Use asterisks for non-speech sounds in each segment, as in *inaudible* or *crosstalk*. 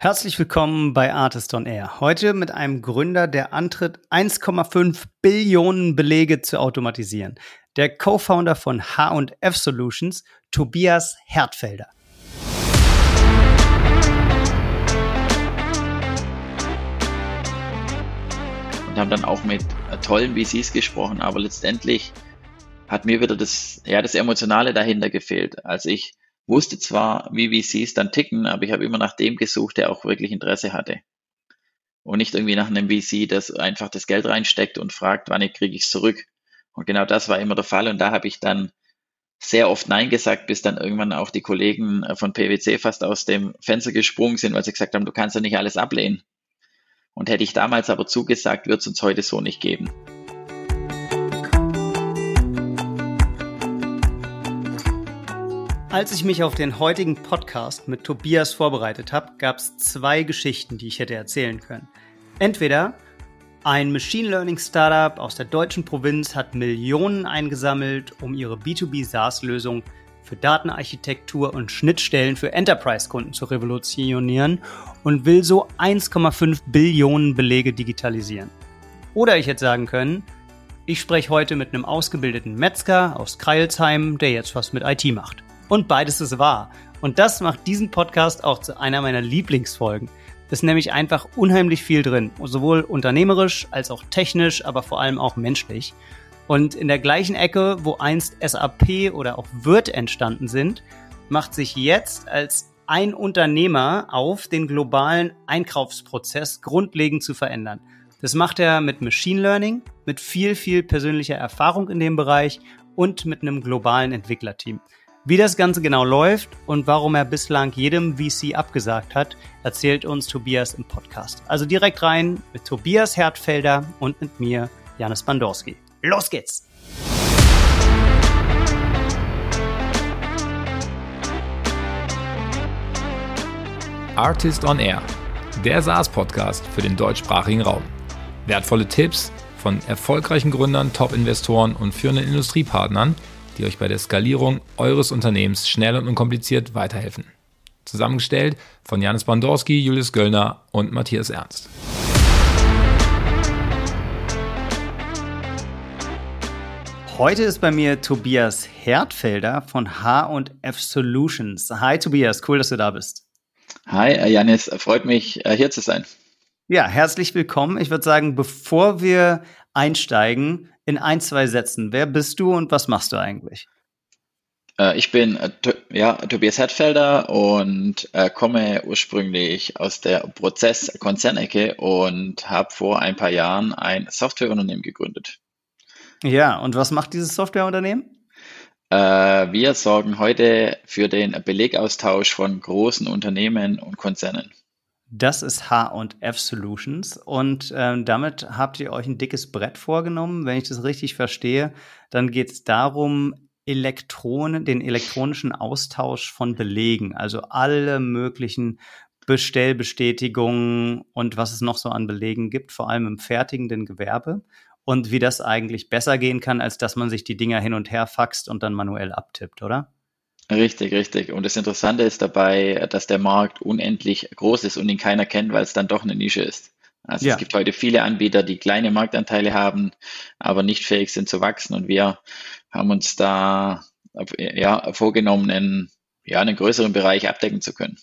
Herzlich willkommen bei Artist on Air. Heute mit einem Gründer, der antritt, 1,5 Billionen Belege zu automatisieren. Der Co-Founder von H&F Solutions, Tobias Hertfelder. Und haben dann auch mit tollen VCs gesprochen, aber letztendlich hat mir wieder das, ja, das Emotionale dahinter gefehlt. Als ich wusste zwar, wie VCs dann ticken, aber ich habe immer nach dem gesucht, der auch wirklich Interesse hatte. Und nicht irgendwie nach einem VC, das einfach das Geld reinsteckt und fragt, wann kriege ich es zurück. Und genau das war immer der Fall. Und da habe ich dann sehr oft Nein gesagt, bis dann irgendwann auch die Kollegen von PwC fast aus dem Fenster gesprungen sind, weil sie gesagt haben, du kannst ja nicht alles ablehnen. Und hätte ich damals aber zugesagt, wird es uns heute so nicht geben. Als ich mich auf den heutigen Podcast mit Tobias vorbereitet habe, gab es zwei Geschichten, die ich hätte erzählen können. Entweder ein Machine Learning Startup aus der deutschen Provinz hat Millionen eingesammelt, um ihre B2B SaaS-Lösung für Datenarchitektur und Schnittstellen für Enterprise-Kunden zu revolutionieren und will so 1,5 Billionen Belege digitalisieren. Oder ich hätte sagen können, ich spreche heute mit einem ausgebildeten Metzger aus Kreilsheim, der jetzt was mit IT macht. Und beides ist wahr. Und das macht diesen Podcast auch zu einer meiner Lieblingsfolgen. Es ist nämlich einfach unheimlich viel drin, sowohl unternehmerisch als auch technisch, aber vor allem auch menschlich. Und in der gleichen Ecke, wo einst SAP oder auch Wirt entstanden sind, macht sich jetzt als ein Unternehmer auf, den globalen Einkaufsprozess grundlegend zu verändern. Das macht er mit Machine Learning, mit viel, viel persönlicher Erfahrung in dem Bereich und mit einem globalen Entwicklerteam. Wie das Ganze genau läuft und warum er bislang jedem VC abgesagt hat, erzählt uns Tobias im Podcast. Also direkt rein mit Tobias Hertfelder und mit mir, Janis Bandorski. Los geht's! Artist on Air, der SaaS-Podcast für den deutschsprachigen Raum. Wertvolle Tipps von erfolgreichen Gründern, Top-Investoren und führenden Industriepartnern – die euch bei der Skalierung eures Unternehmens schnell und unkompliziert weiterhelfen. Zusammengestellt von Janis Bandorski, Julius Göllner und Matthias Ernst. Heute ist bei mir Tobias Hertfelder von H&F Solutions. Hi Tobias, cool, dass du da bist. Hi äh, Janis, freut mich äh, hier zu sein. Ja, herzlich willkommen. Ich würde sagen, bevor wir einsteigen, in ein, zwei Sätzen. Wer bist du und was machst du eigentlich? Äh, ich bin äh, ja, Tobias Hetfelder und äh, komme ursprünglich aus der Prozess-Konzernecke und habe vor ein paar Jahren ein Softwareunternehmen gegründet. Ja, und was macht dieses Softwareunternehmen? Äh, wir sorgen heute für den Belegaustausch von großen Unternehmen und Konzernen. Das ist H&F Solutions und ähm, damit habt ihr euch ein dickes Brett vorgenommen. Wenn ich das richtig verstehe, dann geht es darum, Elektronen, den elektronischen Austausch von Belegen, also alle möglichen Bestellbestätigungen und was es noch so an Belegen gibt, vor allem im fertigenden Gewerbe und wie das eigentlich besser gehen kann, als dass man sich die Dinger hin und her faxt und dann manuell abtippt, oder? Richtig, richtig. Und das Interessante ist dabei, dass der Markt unendlich groß ist und ihn keiner kennt, weil es dann doch eine Nische ist. Also ja. es gibt heute viele Anbieter, die kleine Marktanteile haben, aber nicht fähig sind zu wachsen. Und wir haben uns da ja, vorgenommen, einen, ja, einen größeren Bereich abdecken zu können.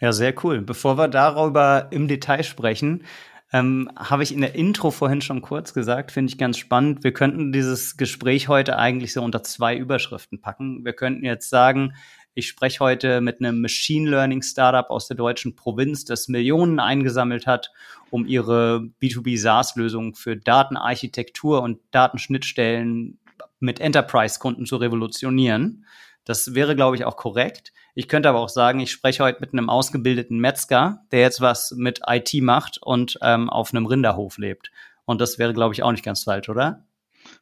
Ja, sehr cool. Bevor wir darüber im Detail sprechen, ähm, Habe ich in der Intro vorhin schon kurz gesagt, finde ich ganz spannend. Wir könnten dieses Gespräch heute eigentlich so unter zwei Überschriften packen. Wir könnten jetzt sagen, ich spreche heute mit einem Machine Learning Startup aus der deutschen Provinz, das Millionen eingesammelt hat, um ihre B2B SaaS-Lösung für Datenarchitektur und Datenschnittstellen mit Enterprise-Kunden zu revolutionieren. Das wäre, glaube ich, auch korrekt. Ich könnte aber auch sagen, ich spreche heute mit einem ausgebildeten Metzger, der jetzt was mit IT macht und ähm, auf einem Rinderhof lebt. Und das wäre, glaube ich, auch nicht ganz falsch, oder?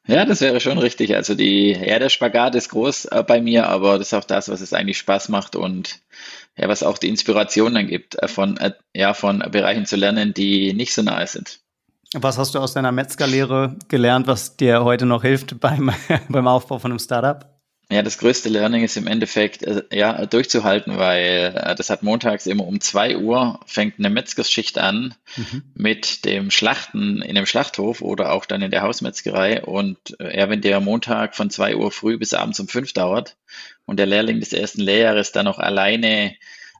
Ja, das wäre schon richtig. Also die, ja, der Spagat ist groß äh, bei mir, aber das ist auch das, was es eigentlich Spaß macht und ja, was auch die Inspiration dann gibt, äh, von, äh, ja, von Bereichen zu lernen, die nicht so nahe sind. Was hast du aus deiner Metzgerlehre gelernt, was dir heute noch hilft beim, *laughs* beim Aufbau von einem Startup? Ja, das größte Learning ist im Endeffekt, äh, ja, durchzuhalten, weil äh, das hat montags immer um zwei Uhr fängt eine Metzgerschicht an mhm. mit dem Schlachten in dem Schlachthof oder auch dann in der Hausmetzgerei. Und äh, ja, wenn der Montag von zwei Uhr früh bis abends um fünf dauert und der Lehrling des ersten Lehrjahres dann noch alleine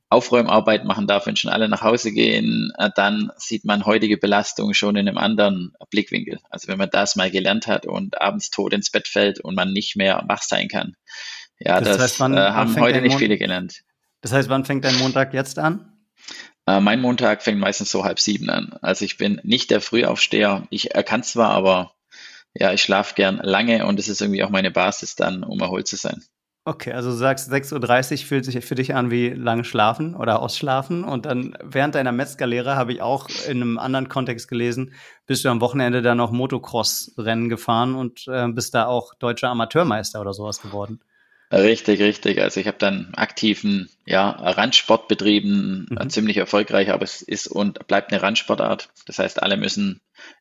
Aufräumarbeit machen darf, wenn schon alle nach Hause gehen, äh, dann sieht man heutige Belastung schon in einem anderen Blickwinkel. Also wenn man das mal gelernt hat und abends tot ins Bett fällt und man nicht mehr wach sein kann. Ja, das, das heißt, wann, äh, haben heute nicht viele gelernt. Das heißt, wann fängt dein Montag jetzt an? Äh, mein Montag fängt meistens so halb sieben an. Also ich bin nicht der Frühaufsteher. Ich kann zwar, aber ja, ich schlafe gern lange und es ist irgendwie auch meine Basis dann, um erholt zu sein. Okay, also du sagst 6.30 Uhr fühlt sich für dich an wie lange schlafen oder ausschlafen. Und dann während deiner Metzgerlehre habe ich auch in einem anderen Kontext gelesen, bist du am Wochenende dann noch Motocross-Rennen gefahren und äh, bist da auch deutscher Amateurmeister oder sowas geworden. Richtig, richtig. Also ich habe dann aktiven ja, Randsport betrieben, mhm. ziemlich erfolgreich, aber es ist und bleibt eine Randsportart. Das heißt, alle müssen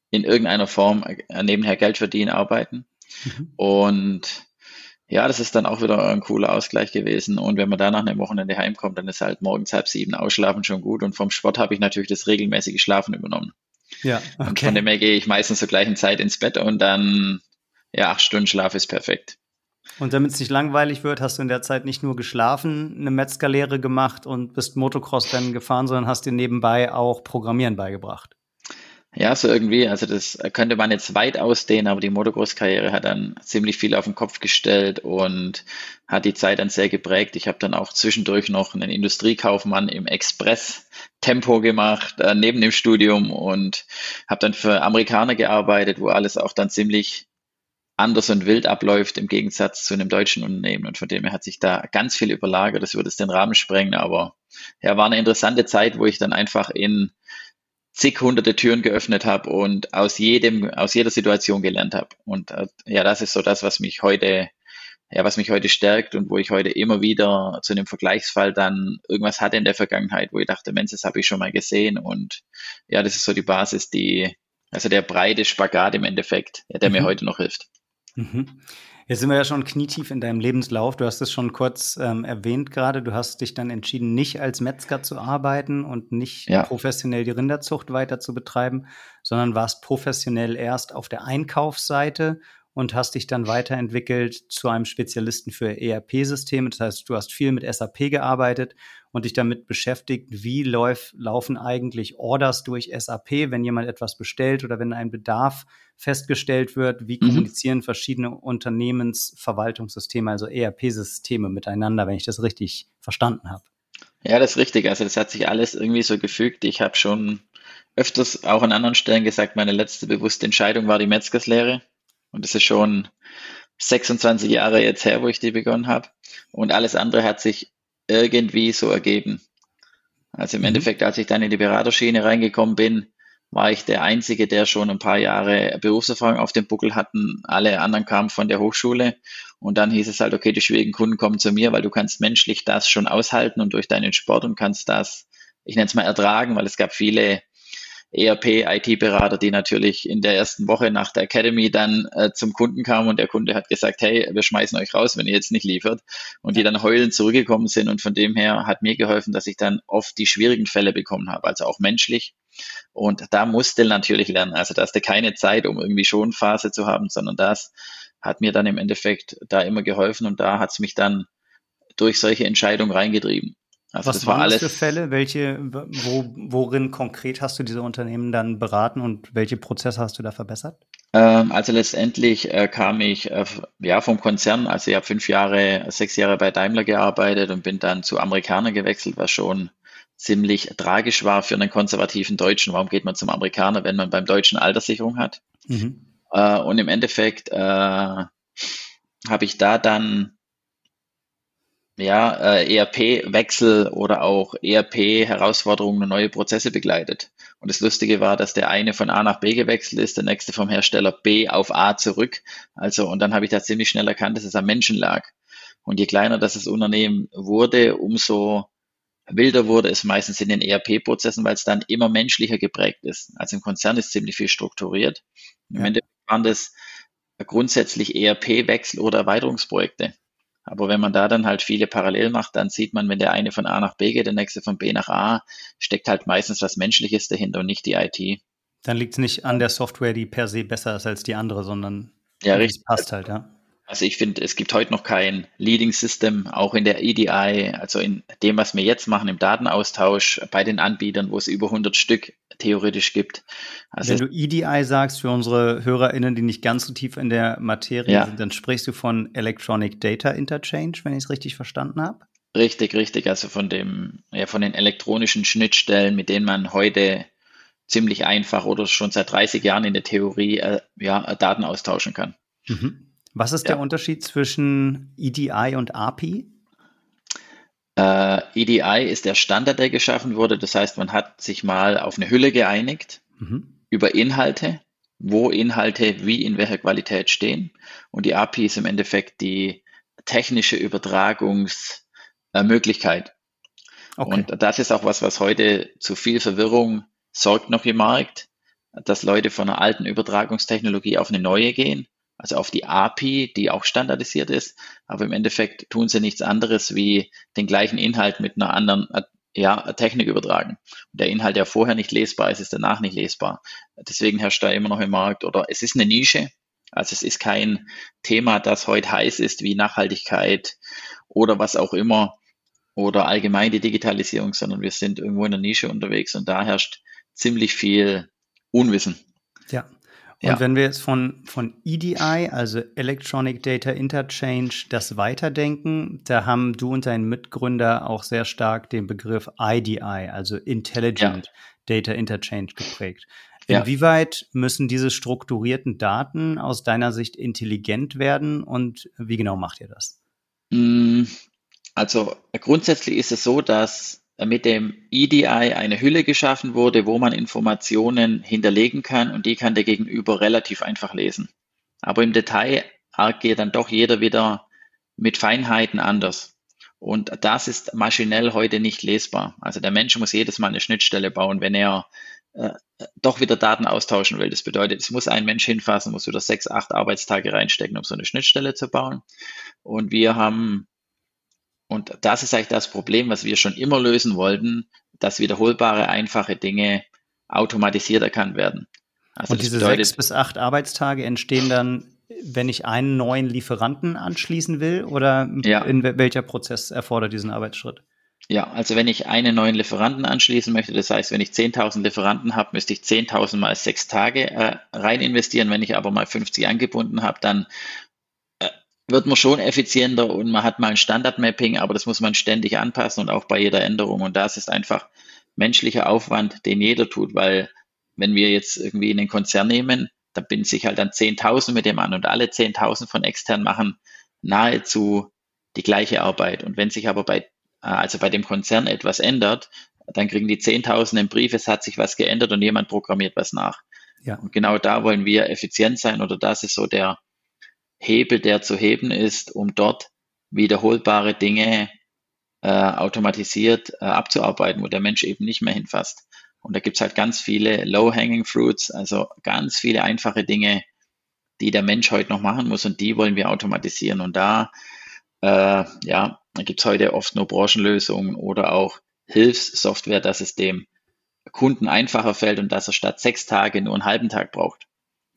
in irgendeiner Form äh, nebenher Geld verdienen, arbeiten. Mhm. Und ja, das ist dann auch wieder ein cooler Ausgleich gewesen. Und wenn man da nach einem Wochenende heimkommt, dann ist halt morgens halb sieben ausschlafen schon gut. Und vom Sport habe ich natürlich das regelmäßige Schlafen übernommen. Ja, okay. Und von dem her gehe ich meistens zur gleichen Zeit ins Bett und dann, ja, acht Stunden Schlaf ist perfekt. Und damit es nicht langweilig wird, hast du in der Zeit nicht nur geschlafen, eine Metzgerlehre gemacht und bist Motocross-Rennen gefahren, sondern hast dir nebenbei auch Programmieren beigebracht. Ja, so irgendwie. Also das könnte man jetzt weit ausdehnen, aber die Motocross-Karriere hat dann ziemlich viel auf den Kopf gestellt und hat die Zeit dann sehr geprägt. Ich habe dann auch zwischendurch noch einen Industriekaufmann im Express-Tempo gemacht, äh, neben dem Studium und habe dann für Amerikaner gearbeitet, wo alles auch dann ziemlich anders und wild abläuft im Gegensatz zu einem deutschen Unternehmen. Und von dem her hat sich da ganz viel überlagert. Das würde es den Rahmen sprengen. Aber ja, war eine interessante Zeit, wo ich dann einfach in zig hunderte Türen geöffnet habe und aus jedem, aus jeder Situation gelernt habe. Und äh, ja, das ist so das, was mich heute, ja, was mich heute stärkt und wo ich heute immer wieder zu einem Vergleichsfall dann irgendwas hatte in der Vergangenheit, wo ich dachte, Mensch, das habe ich schon mal gesehen. Und ja, das ist so die Basis, die, also der breite Spagat im Endeffekt, der mhm. mir heute noch hilft. Mhm. Jetzt sind wir ja schon knietief in deinem Lebenslauf. Du hast es schon kurz ähm, erwähnt gerade. Du hast dich dann entschieden, nicht als Metzger zu arbeiten und nicht ja. professionell die Rinderzucht weiter zu betreiben, sondern warst professionell erst auf der Einkaufsseite und hast dich dann weiterentwickelt zu einem Spezialisten für ERP-Systeme. Das heißt, du hast viel mit SAP gearbeitet und dich damit beschäftigt, wie läuft, laufen eigentlich Orders durch SAP, wenn jemand etwas bestellt oder wenn ein Bedarf festgestellt wird, wie mhm. kommunizieren verschiedene Unternehmensverwaltungssysteme, also ERP-Systeme miteinander, wenn ich das richtig verstanden habe. Ja, das ist richtig. Also das hat sich alles irgendwie so gefügt. Ich habe schon öfters auch an anderen Stellen gesagt, meine letzte bewusste Entscheidung war die Metzgerslehre. Und das ist schon 26 Jahre jetzt her, wo ich die begonnen habe. Und alles andere hat sich irgendwie so ergeben. Also im mhm. Endeffekt, als ich dann in die Beraterschiene reingekommen bin, war ich der Einzige, der schon ein paar Jahre Berufserfahrung auf dem Buckel hatten. Alle anderen kamen von der Hochschule. Und dann hieß es halt, okay, die schwierigen Kunden kommen zu mir, weil du kannst menschlich das schon aushalten und durch deinen Sport und kannst das, ich nenne es mal ertragen, weil es gab viele ERP-IT-Berater, die natürlich in der ersten Woche nach der Academy dann äh, zum Kunden kamen und der Kunde hat gesagt, hey, wir schmeißen euch raus, wenn ihr jetzt nicht liefert. Und die dann heulend zurückgekommen sind und von dem her hat mir geholfen, dass ich dann oft die schwierigen Fälle bekommen habe, also auch menschlich. Und da musste natürlich lernen, also da hast du keine Zeit, um irgendwie Schonphase zu haben, sondern das hat mir dann im Endeffekt da immer geholfen und da hat es mich dann durch solche Entscheidungen reingetrieben. Also Was das waren alles das für Fälle? Welche, wo, worin konkret hast du diese Unternehmen dann beraten und welche Prozesse hast du da verbessert? Ähm, also letztendlich äh, kam ich äh, ja vom Konzern, also ich habe fünf Jahre, sechs Jahre bei Daimler gearbeitet und bin dann zu Amerikaner gewechselt, was schon ziemlich tragisch war für einen konservativen Deutschen. Warum geht man zum Amerikaner, wenn man beim Deutschen Alterssicherung hat? Mhm. Äh, und im Endeffekt äh, habe ich da dann ja, äh, ERP-Wechsel oder auch ERP-Herausforderungen und neue Prozesse begleitet. Und das Lustige war, dass der eine von A nach B gewechselt ist, der nächste vom Hersteller B auf A zurück. Also, und dann habe ich da ziemlich schnell erkannt, dass es am Menschen lag. Und je kleiner das, das Unternehmen wurde, umso wilder wurde es meistens in den ERP-Prozessen, weil es dann immer menschlicher geprägt ist. Also im Konzern ist ziemlich viel strukturiert. Im ja. Endeffekt waren das grundsätzlich ERP-Wechsel oder Erweiterungsprojekte. Aber wenn man da dann halt viele parallel macht, dann sieht man, wenn der eine von A nach B geht, der nächste von B nach A, steckt halt meistens was Menschliches dahinter und nicht die IT. Dann liegt es nicht an der Software, die per se besser ist als die andere, sondern ja, richtig. passt halt, ja. Also ich finde, es gibt heute noch kein Leading System, auch in der EDI, also in dem, was wir jetzt machen im Datenaustausch bei den Anbietern, wo es über 100 Stück theoretisch gibt. Also Wenn du EDI sagst für unsere HörerInnen, die nicht ganz so tief in der Materie ja. sind, dann sprichst du von Electronic Data Interchange, wenn ich es richtig verstanden habe? Richtig, richtig. Also von dem, ja, von den elektronischen Schnittstellen, mit denen man heute ziemlich einfach oder schon seit 30 Jahren in der Theorie äh, ja, Daten austauschen kann. Mhm. Was ist ja. der Unterschied zwischen EDI und API? Äh, EDI ist der Standard, der geschaffen wurde. Das heißt, man hat sich mal auf eine Hülle geeinigt mhm. über Inhalte, wo Inhalte wie in welcher Qualität stehen. Und die API ist im Endeffekt die technische Übertragungsmöglichkeit. Okay. Und das ist auch was, was heute zu viel Verwirrung sorgt noch im Markt, dass Leute von einer alten Übertragungstechnologie auf eine neue gehen also auf die API, die auch standardisiert ist, aber im Endeffekt tun sie nichts anderes wie den gleichen Inhalt mit einer anderen äh, ja, Technik übertragen. Und der Inhalt, der vorher nicht lesbar ist, ist danach nicht lesbar. Deswegen herrscht da immer noch im Markt oder es ist eine Nische. Also es ist kein Thema, das heute heiß ist wie Nachhaltigkeit oder was auch immer oder allgemein die Digitalisierung, sondern wir sind irgendwo in der Nische unterwegs und da herrscht ziemlich viel Unwissen. Ja, und ja. wenn wir jetzt von, von EDI, also Electronic Data Interchange, das weiterdenken, da haben du und dein Mitgründer auch sehr stark den Begriff IDI, also Intelligent ja. Data Interchange geprägt. Inwieweit müssen diese strukturierten Daten aus deiner Sicht intelligent werden und wie genau macht ihr das? Mm, also grundsätzlich ist es so, dass mit dem EDI eine Hülle geschaffen wurde, wo man Informationen hinterlegen kann und die kann der Gegenüber relativ einfach lesen. Aber im Detail geht dann doch jeder wieder mit Feinheiten anders. Und das ist maschinell heute nicht lesbar. Also der Mensch muss jedes Mal eine Schnittstelle bauen, wenn er äh, doch wieder Daten austauschen will. Das bedeutet, es muss ein Mensch hinfassen, muss wieder sechs, acht Arbeitstage reinstecken, um so eine Schnittstelle zu bauen. Und wir haben und das ist eigentlich das Problem, was wir schon immer lösen wollten, dass wiederholbare, einfache Dinge automatisiert erkannt werden. Also und diese bedeutet, sechs bis acht Arbeitstage entstehen dann, wenn ich einen neuen Lieferanten anschließen will? Oder ja. in welcher Prozess erfordert diesen Arbeitsschritt? Ja, also wenn ich einen neuen Lieferanten anschließen möchte, das heißt, wenn ich 10.000 Lieferanten habe, müsste ich 10.000 mal sechs Tage äh, rein investieren. Wenn ich aber mal 50 angebunden habe, dann wird man schon effizienter und man hat mal ein Standardmapping, aber das muss man ständig anpassen und auch bei jeder Änderung. Und das ist einfach menschlicher Aufwand, den jeder tut, weil wenn wir jetzt irgendwie in den Konzern nehmen, da binden sich halt dann 10.000 mit dem an und alle 10.000 von extern machen nahezu die gleiche Arbeit. Und wenn sich aber bei, äh, also bei dem Konzern etwas ändert, dann kriegen die 10.000 einen Brief, es hat sich was geändert und jemand programmiert was nach. Ja. Und genau da wollen wir effizient sein oder das ist so der, Hebel, der zu heben ist, um dort wiederholbare Dinge äh, automatisiert äh, abzuarbeiten, wo der Mensch eben nicht mehr hinfasst. Und da gibt's halt ganz viele Low-Hanging Fruits, also ganz viele einfache Dinge, die der Mensch heute noch machen muss und die wollen wir automatisieren. Und da, äh, ja, da gibt's heute oft nur Branchenlösungen oder auch Hilfssoftware, dass es dem Kunden einfacher fällt und dass er statt sechs Tage nur einen halben Tag braucht.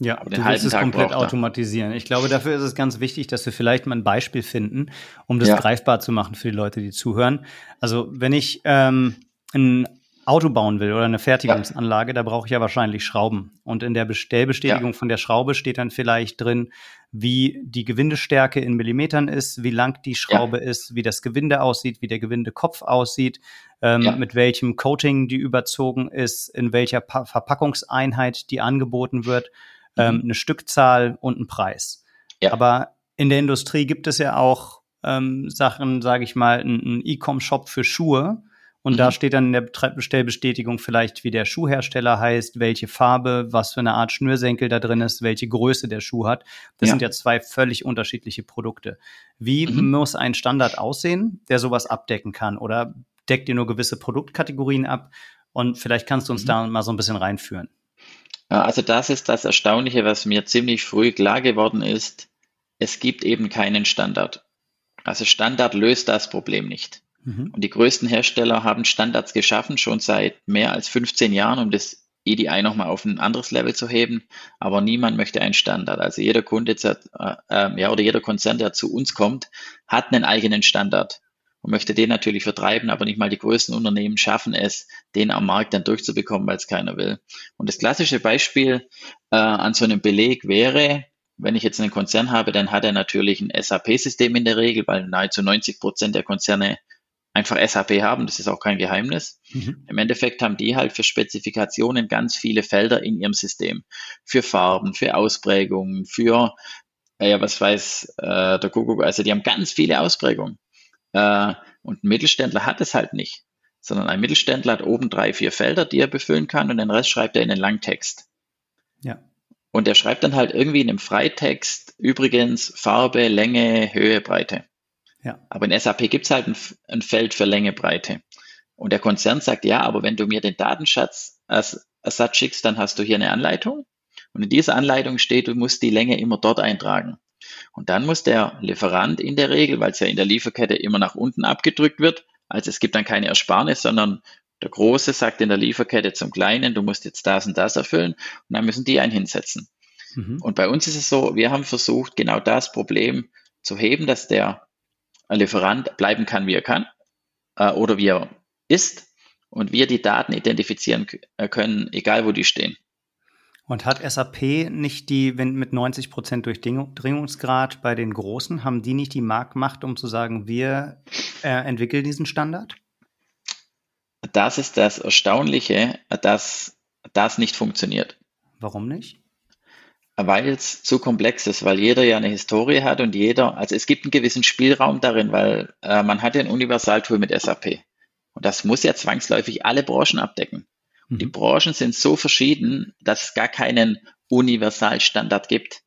Ja, du willst es Tag komplett automatisieren. Ich glaube, dafür ist es ganz wichtig, dass wir vielleicht mal ein Beispiel finden, um das ja. greifbar zu machen für die Leute, die zuhören. Also wenn ich ähm, ein Auto bauen will oder eine Fertigungsanlage, ja. da brauche ich ja wahrscheinlich Schrauben. Und in der Bestellbestätigung ja. von der Schraube steht dann vielleicht drin, wie die Gewindestärke in Millimetern ist, wie lang die Schraube ja. ist, wie das Gewinde aussieht, wie der Gewindekopf aussieht, ähm, mit welchem Coating die überzogen ist, in welcher pa Verpackungseinheit die angeboten wird ähm, mhm. eine Stückzahl und einen Preis. Ja. Aber in der Industrie gibt es ja auch ähm, Sachen, sage ich mal, einen E-Com-Shop für Schuhe. Und mhm. da steht dann in der Bestellbestätigung vielleicht, wie der Schuhhersteller heißt, welche Farbe, was für eine Art Schnürsenkel da drin ist, welche Größe der Schuh hat. Das ja. sind ja zwei völlig unterschiedliche Produkte. Wie mhm. muss ein Standard aussehen, der sowas abdecken kann? Oder deckt ihr nur gewisse Produktkategorien ab? Und vielleicht kannst du uns mhm. da mal so ein bisschen reinführen. Also das ist das Erstaunliche, was mir ziemlich früh klar geworden ist. Es gibt eben keinen Standard. Also Standard löst das Problem nicht. Mhm. Und die größten Hersteller haben Standards geschaffen, schon seit mehr als 15 Jahren, um das EDI nochmal auf ein anderes Level zu heben. Aber niemand möchte einen Standard. Also jeder Kunde, äh, äh, ja, oder jeder Konzern, der zu uns kommt, hat einen eigenen Standard und möchte den natürlich vertreiben, aber nicht mal die größten Unternehmen schaffen es, den am Markt dann durchzubekommen, weil es keiner will. Und das klassische Beispiel äh, an so einem Beleg wäre, wenn ich jetzt einen Konzern habe, dann hat er natürlich ein SAP-System in der Regel, weil nahezu 90 Prozent der Konzerne einfach SAP haben. Das ist auch kein Geheimnis. Mhm. Im Endeffekt haben die halt für Spezifikationen ganz viele Felder in ihrem System. Für Farben, für Ausprägungen, für, ja, was weiß äh, der Kuckuck, also die haben ganz viele Ausprägungen. Äh, und ein Mittelständler hat es halt nicht, sondern ein Mittelständler hat oben drei, vier Felder, die er befüllen kann und den Rest schreibt er in einen Langtext. Ja. Und er schreibt dann halt irgendwie in einem Freitext übrigens Farbe, Länge, Höhe, Breite. Ja. Aber in SAP gibt es halt ein, ein, Feld für Länge, Breite. Und der Konzern sagt, ja, aber wenn du mir den Datenschatz als Ersatz schickst, dann hast du hier eine Anleitung. Und in dieser Anleitung steht, du musst die Länge immer dort eintragen. Und dann muss der Lieferant in der Regel, weil es ja in der Lieferkette immer nach unten abgedrückt wird, also es gibt dann keine Ersparnis, sondern der Große sagt in der Lieferkette zum Kleinen, du musst jetzt das und das erfüllen und dann müssen die einen hinsetzen. Mhm. Und bei uns ist es so, wir haben versucht, genau das Problem zu heben, dass der Lieferant bleiben kann, wie er kann äh, oder wie er ist und wir die Daten identifizieren äh, können, egal wo die stehen. Und hat SAP nicht die, wenn mit 90 Prozent Durchdringungsgrad bei den Großen, haben die nicht die Marktmacht, um zu sagen, wir äh, entwickeln diesen Standard? Das ist das Erstaunliche, dass das nicht funktioniert. Warum nicht? Weil es zu komplex ist, weil jeder ja eine Historie hat und jeder, also es gibt einen gewissen Spielraum darin, weil äh, man hat ja ein Universaltool mit SAP. Und das muss ja zwangsläufig alle Branchen abdecken. Die mhm. Branchen sind so verschieden, dass es gar keinen Universalstandard gibt.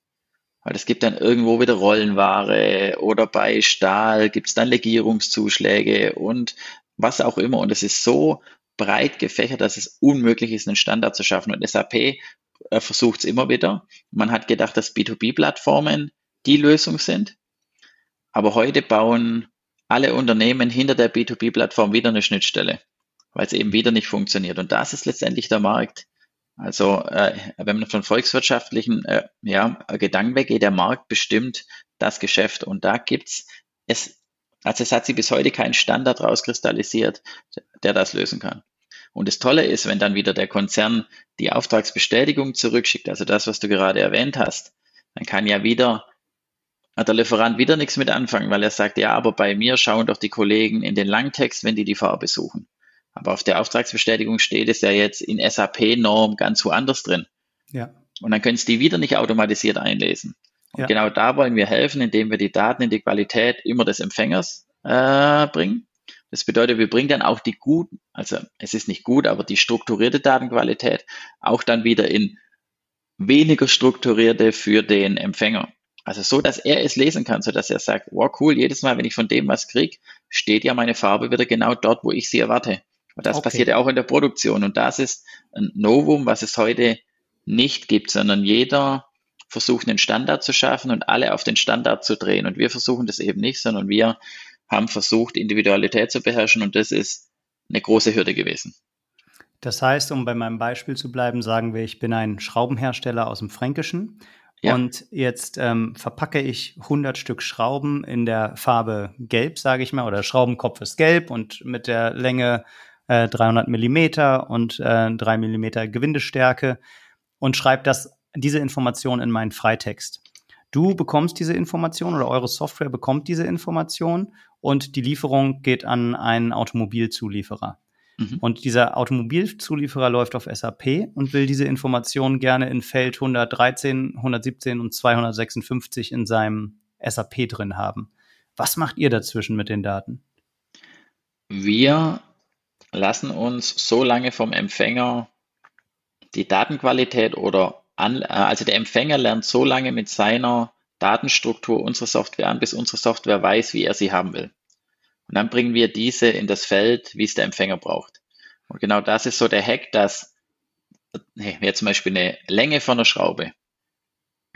Weil es gibt dann irgendwo wieder Rollenware oder bei Stahl gibt es dann Legierungszuschläge und was auch immer. Und es ist so breit gefächert, dass es unmöglich ist, einen Standard zu schaffen. Und SAP äh, versucht es immer wieder. Man hat gedacht, dass B2B-Plattformen die Lösung sind. Aber heute bauen alle Unternehmen hinter der B2B-Plattform wieder eine Schnittstelle weil es eben wieder nicht funktioniert. Und das ist letztendlich der Markt. Also äh, wenn man von volkswirtschaftlichen äh, ja, Gedanken weggeht, der Markt bestimmt das Geschäft. Und da gibt's es, also es hat sich bis heute kein Standard rauskristallisiert, der das lösen kann. Und das Tolle ist, wenn dann wieder der Konzern die Auftragsbestätigung zurückschickt, also das, was du gerade erwähnt hast, dann kann ja wieder der Lieferant wieder nichts mit anfangen, weil er sagt, ja, aber bei mir schauen doch die Kollegen in den Langtext, wenn die die Farbe suchen. Aber auf der Auftragsbestätigung steht es ja jetzt in SAP-Norm ganz woanders drin. Ja. Und dann können Sie die wieder nicht automatisiert einlesen. Und ja. genau da wollen wir helfen, indem wir die Daten in die Qualität immer des Empfängers äh, bringen. Das bedeutet, wir bringen dann auch die guten, also es ist nicht gut, aber die strukturierte Datenqualität auch dann wieder in weniger strukturierte für den Empfänger. Also so, dass er es lesen kann, so dass er sagt, wow, cool, jedes Mal, wenn ich von dem was kriege, steht ja meine Farbe wieder genau dort, wo ich sie erwarte. Und das okay. passiert ja auch in der Produktion. Und das ist ein Novum, was es heute nicht gibt, sondern jeder versucht einen Standard zu schaffen und alle auf den Standard zu drehen. Und wir versuchen das eben nicht, sondern wir haben versucht, Individualität zu beherrschen und das ist eine große Hürde gewesen. Das heißt, um bei meinem Beispiel zu bleiben, sagen wir, ich bin ein Schraubenhersteller aus dem Fränkischen ja. und jetzt ähm, verpacke ich 100 Stück Schrauben in der Farbe Gelb, sage ich mal, oder Schraubenkopf ist gelb und mit der Länge 300 äh, Millimeter und äh, 3 Millimeter Gewindestärke und schreibt das, diese Information in meinen Freitext. Du bekommst diese Information oder eure Software bekommt diese Information und die Lieferung geht an einen Automobilzulieferer. Mhm. Und dieser Automobilzulieferer läuft auf SAP und will diese Information gerne in Feld 113, 117 und 256 in seinem SAP drin haben. Was macht ihr dazwischen mit den Daten? Wir lassen uns so lange vom Empfänger die Datenqualität oder an, äh, also der Empfänger lernt so lange mit seiner Datenstruktur unsere Software an, bis unsere Software weiß, wie er sie haben will. Und dann bringen wir diese in das Feld, wie es der Empfänger braucht. Und genau das ist so der Hack, dass, hey, jetzt zum Beispiel eine Länge von einer Schraube,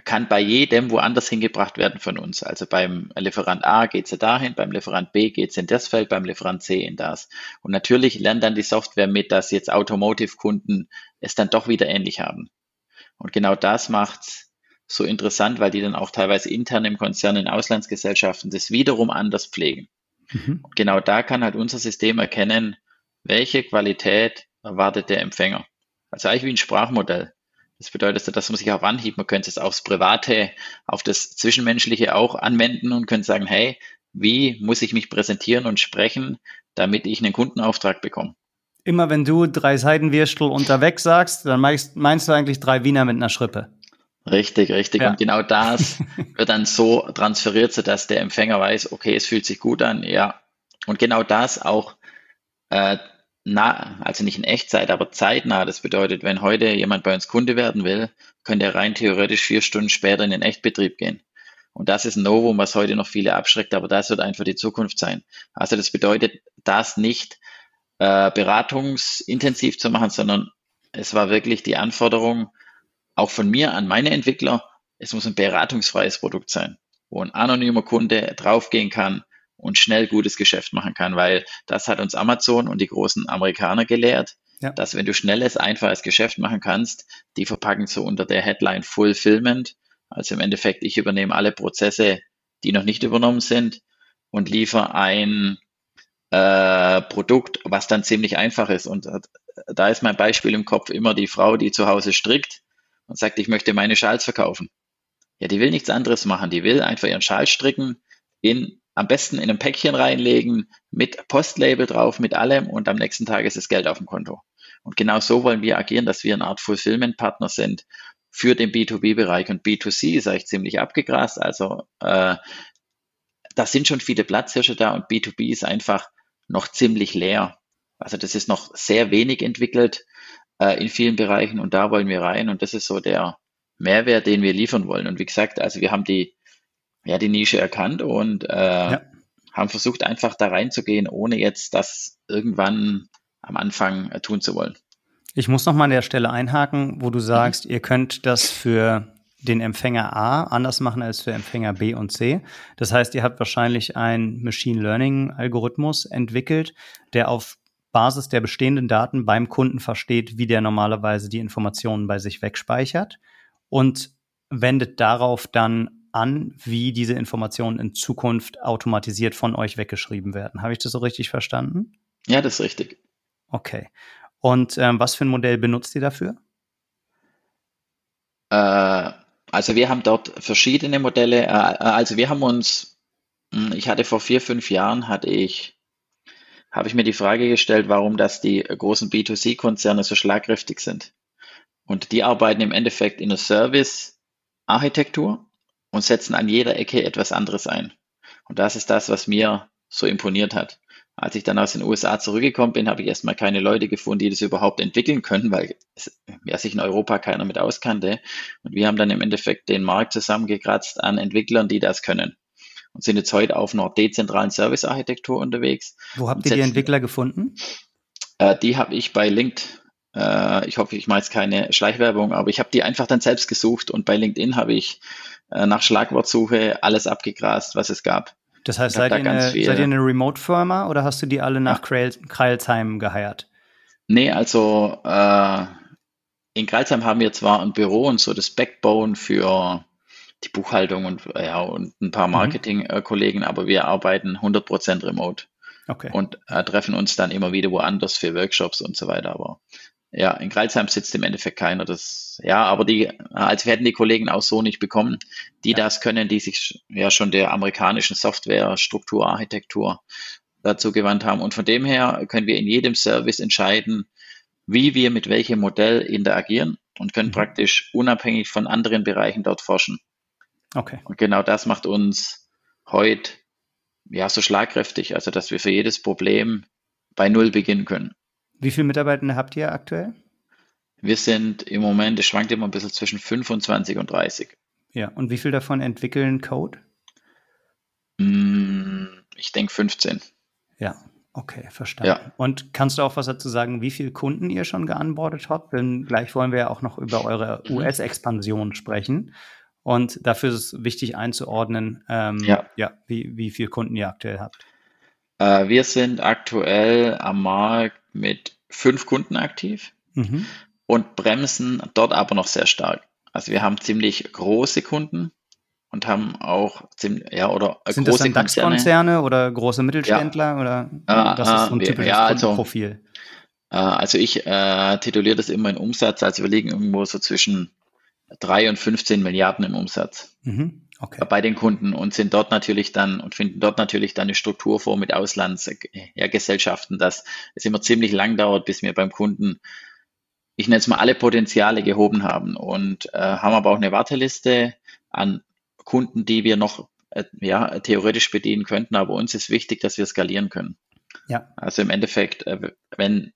kann bei jedem woanders hingebracht werden von uns. Also beim Lieferant A geht sie dahin, beim Lieferant B geht sie in das Feld, beim Lieferant C in das. Und natürlich lernt dann die Software mit, dass jetzt Automotive-Kunden es dann doch wieder ähnlich haben. Und genau das macht's so interessant, weil die dann auch teilweise intern im Konzern in Auslandsgesellschaften das wiederum anders pflegen. Mhm. Und genau da kann halt unser System erkennen, welche Qualität erwartet der Empfänger. Also eigentlich wie ein Sprachmodell. Das bedeutet, dass man sich auf Anhieb, man könnte es aufs Private, auf das Zwischenmenschliche auch anwenden und könnte sagen, hey, wie muss ich mich präsentieren und sprechen, damit ich einen Kundenauftrag bekomme? Immer wenn du drei Seidenwürstel unterwegs sagst, dann meinst, meinst, du eigentlich drei Wiener mit einer Schrippe. Richtig, richtig. Ja. Und genau das *laughs* wird dann so transferiert, sodass der Empfänger weiß, okay, es fühlt sich gut an, ja. Und genau das auch äh, nah, also nicht in Echtzeit, aber zeitnah. Das bedeutet, wenn heute jemand bei uns Kunde werden will, könnte er rein theoretisch vier Stunden später in den Echtbetrieb gehen. Und das ist ein Novum, was heute noch viele abschreckt, aber das wird einfach die Zukunft sein. Also das bedeutet, das nicht äh, beratungsintensiv zu machen, sondern es war wirklich die Anforderung, auch von mir an meine Entwickler, es muss ein beratungsfreies Produkt sein, wo ein anonymer Kunde draufgehen kann, und schnell gutes Geschäft machen kann, weil das hat uns Amazon und die großen Amerikaner gelehrt, ja. dass wenn du schnelles, einfaches Geschäft machen kannst, die verpacken so unter der Headline Fulfillment. Also im Endeffekt, ich übernehme alle Prozesse, die noch nicht übernommen sind und liefere ein äh, Produkt, was dann ziemlich einfach ist. Und äh, da ist mein Beispiel im Kopf immer die Frau, die zu Hause strickt und sagt, ich möchte meine Schals verkaufen. Ja, die will nichts anderes machen. Die will einfach ihren Schal stricken in am besten in ein Päckchen reinlegen, mit Postlabel drauf, mit allem und am nächsten Tag ist das Geld auf dem Konto. Und genau so wollen wir agieren, dass wir eine Art Fulfillment-Partner sind für den B2B-Bereich und B2C ist eigentlich ziemlich abgegrast. Also äh, da sind schon viele Platzhirsche da und B2B ist einfach noch ziemlich leer. Also das ist noch sehr wenig entwickelt äh, in vielen Bereichen und da wollen wir rein und das ist so der Mehrwert, den wir liefern wollen. Und wie gesagt, also wir haben die ja, die Nische erkannt und äh, ja. haben versucht, einfach da reinzugehen, ohne jetzt das irgendwann am Anfang äh, tun zu wollen. Ich muss noch mal an der Stelle einhaken, wo du sagst, mhm. ihr könnt das für den Empfänger A anders machen als für Empfänger B und C. Das heißt, ihr habt wahrscheinlich einen Machine Learning Algorithmus entwickelt, der auf Basis der bestehenden Daten beim Kunden versteht, wie der normalerweise die Informationen bei sich wegspeichert und wendet darauf dann an, wie diese Informationen in Zukunft automatisiert von euch weggeschrieben werden. Habe ich das so richtig verstanden? Ja, das ist richtig. Okay. Und ähm, was für ein Modell benutzt ihr dafür? Äh, also wir haben dort verschiedene Modelle. Äh, äh also wir haben uns, hm, ich hatte vor vier, fünf Jahren, hatte ich, habe ich mir die Frage gestellt, warum das die großen B2C-Konzerne so schlagkräftig sind. Und die arbeiten im Endeffekt in der Service-Architektur und setzen an jeder Ecke etwas anderes ein. Und das ist das, was mir so imponiert hat. Als ich dann aus den USA zurückgekommen bin, habe ich erstmal keine Leute gefunden, die das überhaupt entwickeln können, weil es, ja, sich in Europa keiner mit auskannte. Und wir haben dann im Endeffekt den Markt zusammengekratzt an Entwicklern, die das können. Und sind jetzt heute auf einer dezentralen Servicearchitektur unterwegs. Wo habt ihr die Entwickler gefunden? Äh, die habe ich bei LinkedIn. Äh, ich hoffe, ich mache jetzt keine Schleichwerbung, aber ich habe die einfach dann selbst gesucht und bei LinkedIn habe ich äh, nach Schlagwortsuche alles abgegrast, was es gab. Das heißt, seid, ihr eine, seid ihr eine Remote-Firma oder hast du die alle nach ja. Kreilsheim geheiert? Nee, also äh, in Kreilsheim haben wir zwar ein Büro und so das Backbone für die Buchhaltung und, ja, und ein paar mhm. Marketing-Kollegen, mhm. aber wir arbeiten 100% remote. Okay. Und äh, treffen uns dann immer wieder woanders für Workshops und so weiter. Aber ja, in Kreilsheim sitzt im Endeffekt keiner. Das, ja, aber die, also wir hätten die Kollegen auch so nicht bekommen, die ja. das können, die sich ja schon der amerikanischen Software-Struktur, Architektur dazu gewandt haben. Und von dem her können wir in jedem Service entscheiden, wie wir mit welchem Modell interagieren und können mhm. praktisch unabhängig von anderen Bereichen dort forschen. Okay. Und genau das macht uns heute ja so schlagkräftig, also dass wir für jedes Problem bei Null beginnen können. Wie viele Mitarbeiter habt ihr aktuell? Wir sind im Moment, es schwankt immer ein bisschen zwischen 25 und 30. Ja, und wie viel davon entwickeln Code? Mm, ich denke 15. Ja, okay, verstanden. Ja. Und kannst du auch was dazu sagen, wie viele Kunden ihr schon geanbordet habt? Denn gleich wollen wir ja auch noch über eure mhm. US-Expansion sprechen. Und dafür ist es wichtig einzuordnen, ähm, ja. ja, wie, wie viele Kunden ihr aktuell habt. Äh, wir sind aktuell am Markt mit fünf Kunden aktiv mhm. und bremsen dort aber noch sehr stark. Also wir haben ziemlich große Kunden und haben auch ziemlich, ja, oder Sind große das DAX-Konzerne oder große Mittelständler ja. oder äh, das ist so ein typisches ja, also, Profil? Äh, also ich äh, tituliere das immer in Umsatz, also wir liegen irgendwo so zwischen drei und 15 Milliarden im Umsatz. Mhm. Okay. bei den Kunden und sind dort natürlich dann und finden dort natürlich dann eine Struktur vor mit Auslandsgesellschaften, dass es immer ziemlich lang dauert, bis wir beim Kunden ich nenne es mal, alle Potenziale gehoben haben und äh, haben aber auch eine Warteliste an Kunden, die wir noch äh, ja, theoretisch bedienen könnten. Aber uns ist wichtig, dass wir skalieren können. Ja. Also im Endeffekt, äh, wenn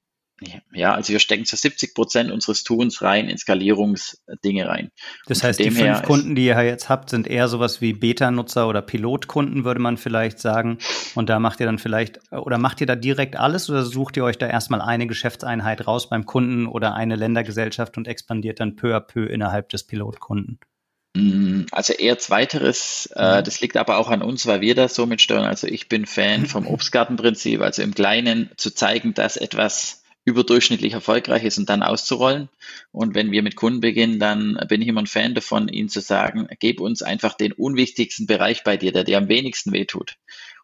ja, also wir stecken zu 70 Prozent unseres Tuns rein in Skalierungsdinge rein. Das heißt, die fünf Kunden, die ihr jetzt habt, sind eher sowas wie Beta-Nutzer oder Pilotkunden, würde man vielleicht sagen. Und da macht ihr dann vielleicht, oder macht ihr da direkt alles oder sucht ihr euch da erstmal eine Geschäftseinheit raus beim Kunden oder eine Ländergesellschaft und expandiert dann peu à peu innerhalb des Pilotkunden? Mm, also eher zweiteres, äh, mhm. das liegt aber auch an uns, weil wir das so mitsteuern. Also ich bin Fan vom *laughs* Obstgartenprinzip, also im Kleinen zu zeigen, dass etwas überdurchschnittlich erfolgreich ist und dann auszurollen. Und wenn wir mit Kunden beginnen, dann bin ich immer ein Fan davon, ihnen zu sagen, gib uns einfach den unwichtigsten Bereich bei dir, der dir am wenigsten wehtut.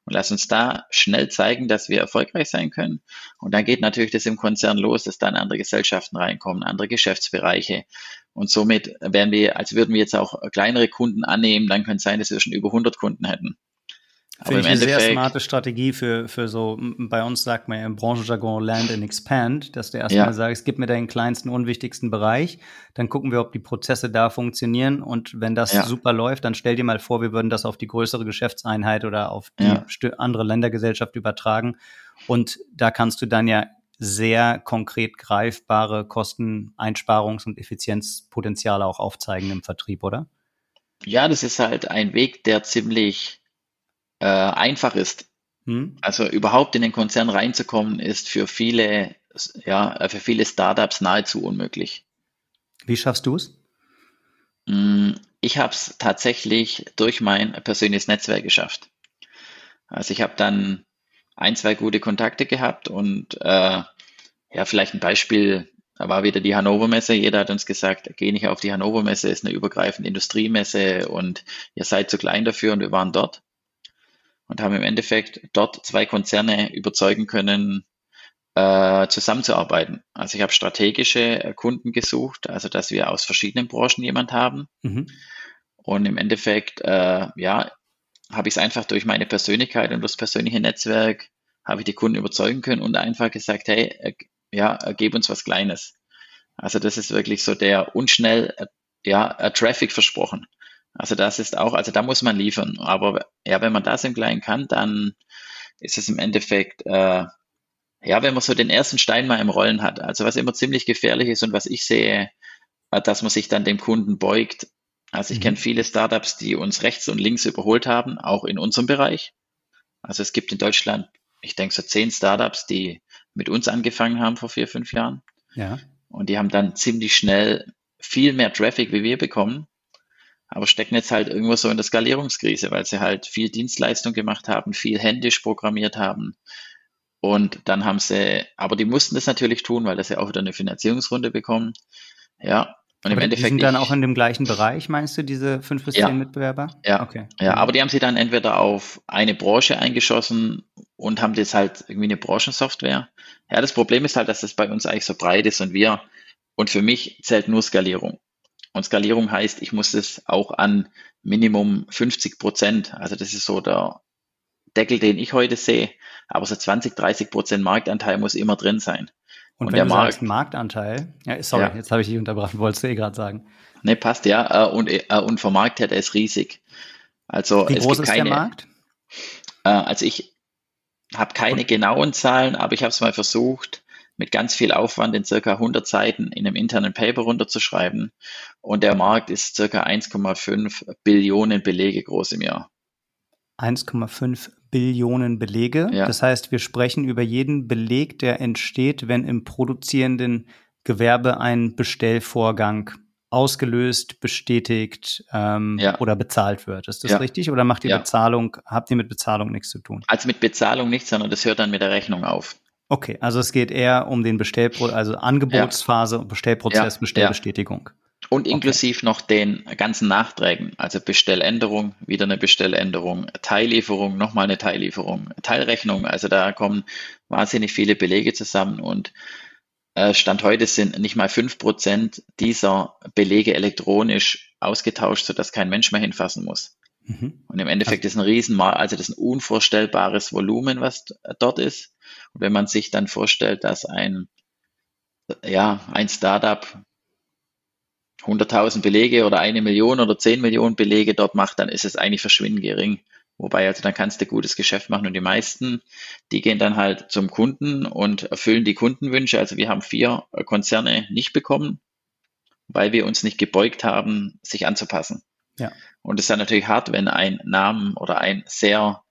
Und lass uns da schnell zeigen, dass wir erfolgreich sein können. Und dann geht natürlich das im Konzern los, dass dann andere Gesellschaften reinkommen, andere Geschäftsbereiche. Und somit werden wir, als würden wir jetzt auch kleinere Kunden annehmen, dann könnte es sein, dass wir schon über 100 Kunden hätten. Finde ich eine sehr smarte Strategie für, für so, bei uns sagt man ja im Branchenjargon Land and Expand, dass du erstmal ja. sagst, gib mir deinen kleinsten, unwichtigsten Bereich, dann gucken wir, ob die Prozesse da funktionieren und wenn das ja. super läuft, dann stell dir mal vor, wir würden das auf die größere Geschäftseinheit oder auf die ja. andere Ländergesellschaft übertragen und da kannst du dann ja sehr konkret greifbare Kosteneinsparungs- und Effizienzpotenziale auch aufzeigen im Vertrieb, oder? Ja, das ist halt ein Weg, der ziemlich äh, einfach ist. Hm. Also überhaupt in den Konzern reinzukommen, ist für viele, ja, für viele Startups nahezu unmöglich. Wie schaffst du es? Hm, ich habe es tatsächlich durch mein persönliches Netzwerk geschafft. Also ich habe dann ein, zwei gute Kontakte gehabt und äh, ja, vielleicht ein Beispiel, war wieder die Hannover Messe. Jeder hat uns gesagt, geh nicht auf die Hannover Messe, ist eine übergreifende Industriemesse und ihr seid zu klein dafür und wir waren dort und haben im Endeffekt dort zwei Konzerne überzeugen können, äh, zusammenzuarbeiten. Also ich habe strategische äh, Kunden gesucht, also dass wir aus verschiedenen Branchen jemand haben. Mhm. Und im Endeffekt, äh, ja, habe ich es einfach durch meine Persönlichkeit und das persönliche Netzwerk, habe ich die Kunden überzeugen können und einfach gesagt, hey, äh, ja, äh, gib uns was Kleines. Also das ist wirklich so der unschnell, äh, ja, Traffic versprochen. Also das ist auch, also da muss man liefern. Aber ja, wenn man das im Kleinen kann, dann ist es im Endeffekt, äh, ja, wenn man so den ersten Stein mal im Rollen hat. Also was immer ziemlich gefährlich ist und was ich sehe, äh, dass man sich dann dem Kunden beugt. Also ich mhm. kenne viele Startups, die uns rechts und links überholt haben, auch in unserem Bereich. Also es gibt in Deutschland, ich denke so zehn Startups, die mit uns angefangen haben vor vier, fünf Jahren. Ja. Und die haben dann ziemlich schnell viel mehr Traffic wie wir bekommen aber stecken jetzt halt irgendwo so in der Skalierungskrise, weil sie halt viel Dienstleistung gemacht haben, viel händisch programmiert haben. Und dann haben sie, aber die mussten das natürlich tun, weil das ja auch wieder eine Finanzierungsrunde bekommen. Ja. Und aber im Endeffekt. Die sind dann auch in dem gleichen Bereich, meinst du, diese fünf bis ja, zehn Mitbewerber? Ja. Okay. Ja, aber die haben sie dann entweder auf eine Branche eingeschossen und haben das halt irgendwie eine Branchensoftware. Ja, das Problem ist halt, dass das bei uns eigentlich so breit ist und wir, und für mich zählt nur Skalierung. Und Skalierung heißt, ich muss es auch an Minimum 50 Prozent, also das ist so der Deckel, den ich heute sehe, aber so 20, 30 Prozent Marktanteil muss immer drin sein. Und, und wenn der du Markt, sagst Marktanteil, ja, sorry, ja. jetzt habe ich dich unterbrochen, wolltest du eh gerade sagen. Ne, passt ja. Äh, und, äh, und vom Markt her, der ist riesig. Also Wie groß ist keine, der Markt? Äh, also ich habe keine genauen Zahlen, aber ich habe es mal versucht mit ganz viel Aufwand in circa 100 Seiten in einem internen Paper runterzuschreiben. Und der Markt ist circa 1,5 Billionen Belege groß im Jahr. 1,5 Billionen Belege. Ja. Das heißt, wir sprechen über jeden Beleg, der entsteht, wenn im produzierenden Gewerbe ein Bestellvorgang ausgelöst, bestätigt ähm, ja. oder bezahlt wird. Ist das ja. richtig? Oder macht ihr. Bezahlung, habt ihr mit Bezahlung nichts zu tun? Also mit Bezahlung nichts, sondern das hört dann mit der Rechnung auf. Okay, also es geht eher um den Bestellprozess, also Angebotsphase, Bestellprozess, Bestellbestätigung. Und inklusive okay. noch den ganzen Nachträgen, also Bestelländerung, wieder eine Bestelländerung, Teillieferung, nochmal eine Teillieferung, Teilrechnung. Also da kommen wahnsinnig viele Belege zusammen und äh, Stand heute sind nicht mal fünf Prozent dieser Belege elektronisch ausgetauscht, sodass kein Mensch mehr hinfassen muss. Mhm. Und im Endeffekt also, ist ein Riesenmal, also das ist ein unvorstellbares Volumen, was dort ist. Und wenn man sich dann vorstellt, dass ein, ja, ein Startup 100.000 Belege oder eine Million oder 10 Millionen Belege dort macht, dann ist es eigentlich verschwindend gering. Wobei, also dann kannst du gutes Geschäft machen und die meisten, die gehen dann halt zum Kunden und erfüllen die Kundenwünsche. Also wir haben vier Konzerne nicht bekommen, weil wir uns nicht gebeugt haben, sich anzupassen. Ja. Und es ist dann natürlich hart, wenn ein Namen oder ein sehr,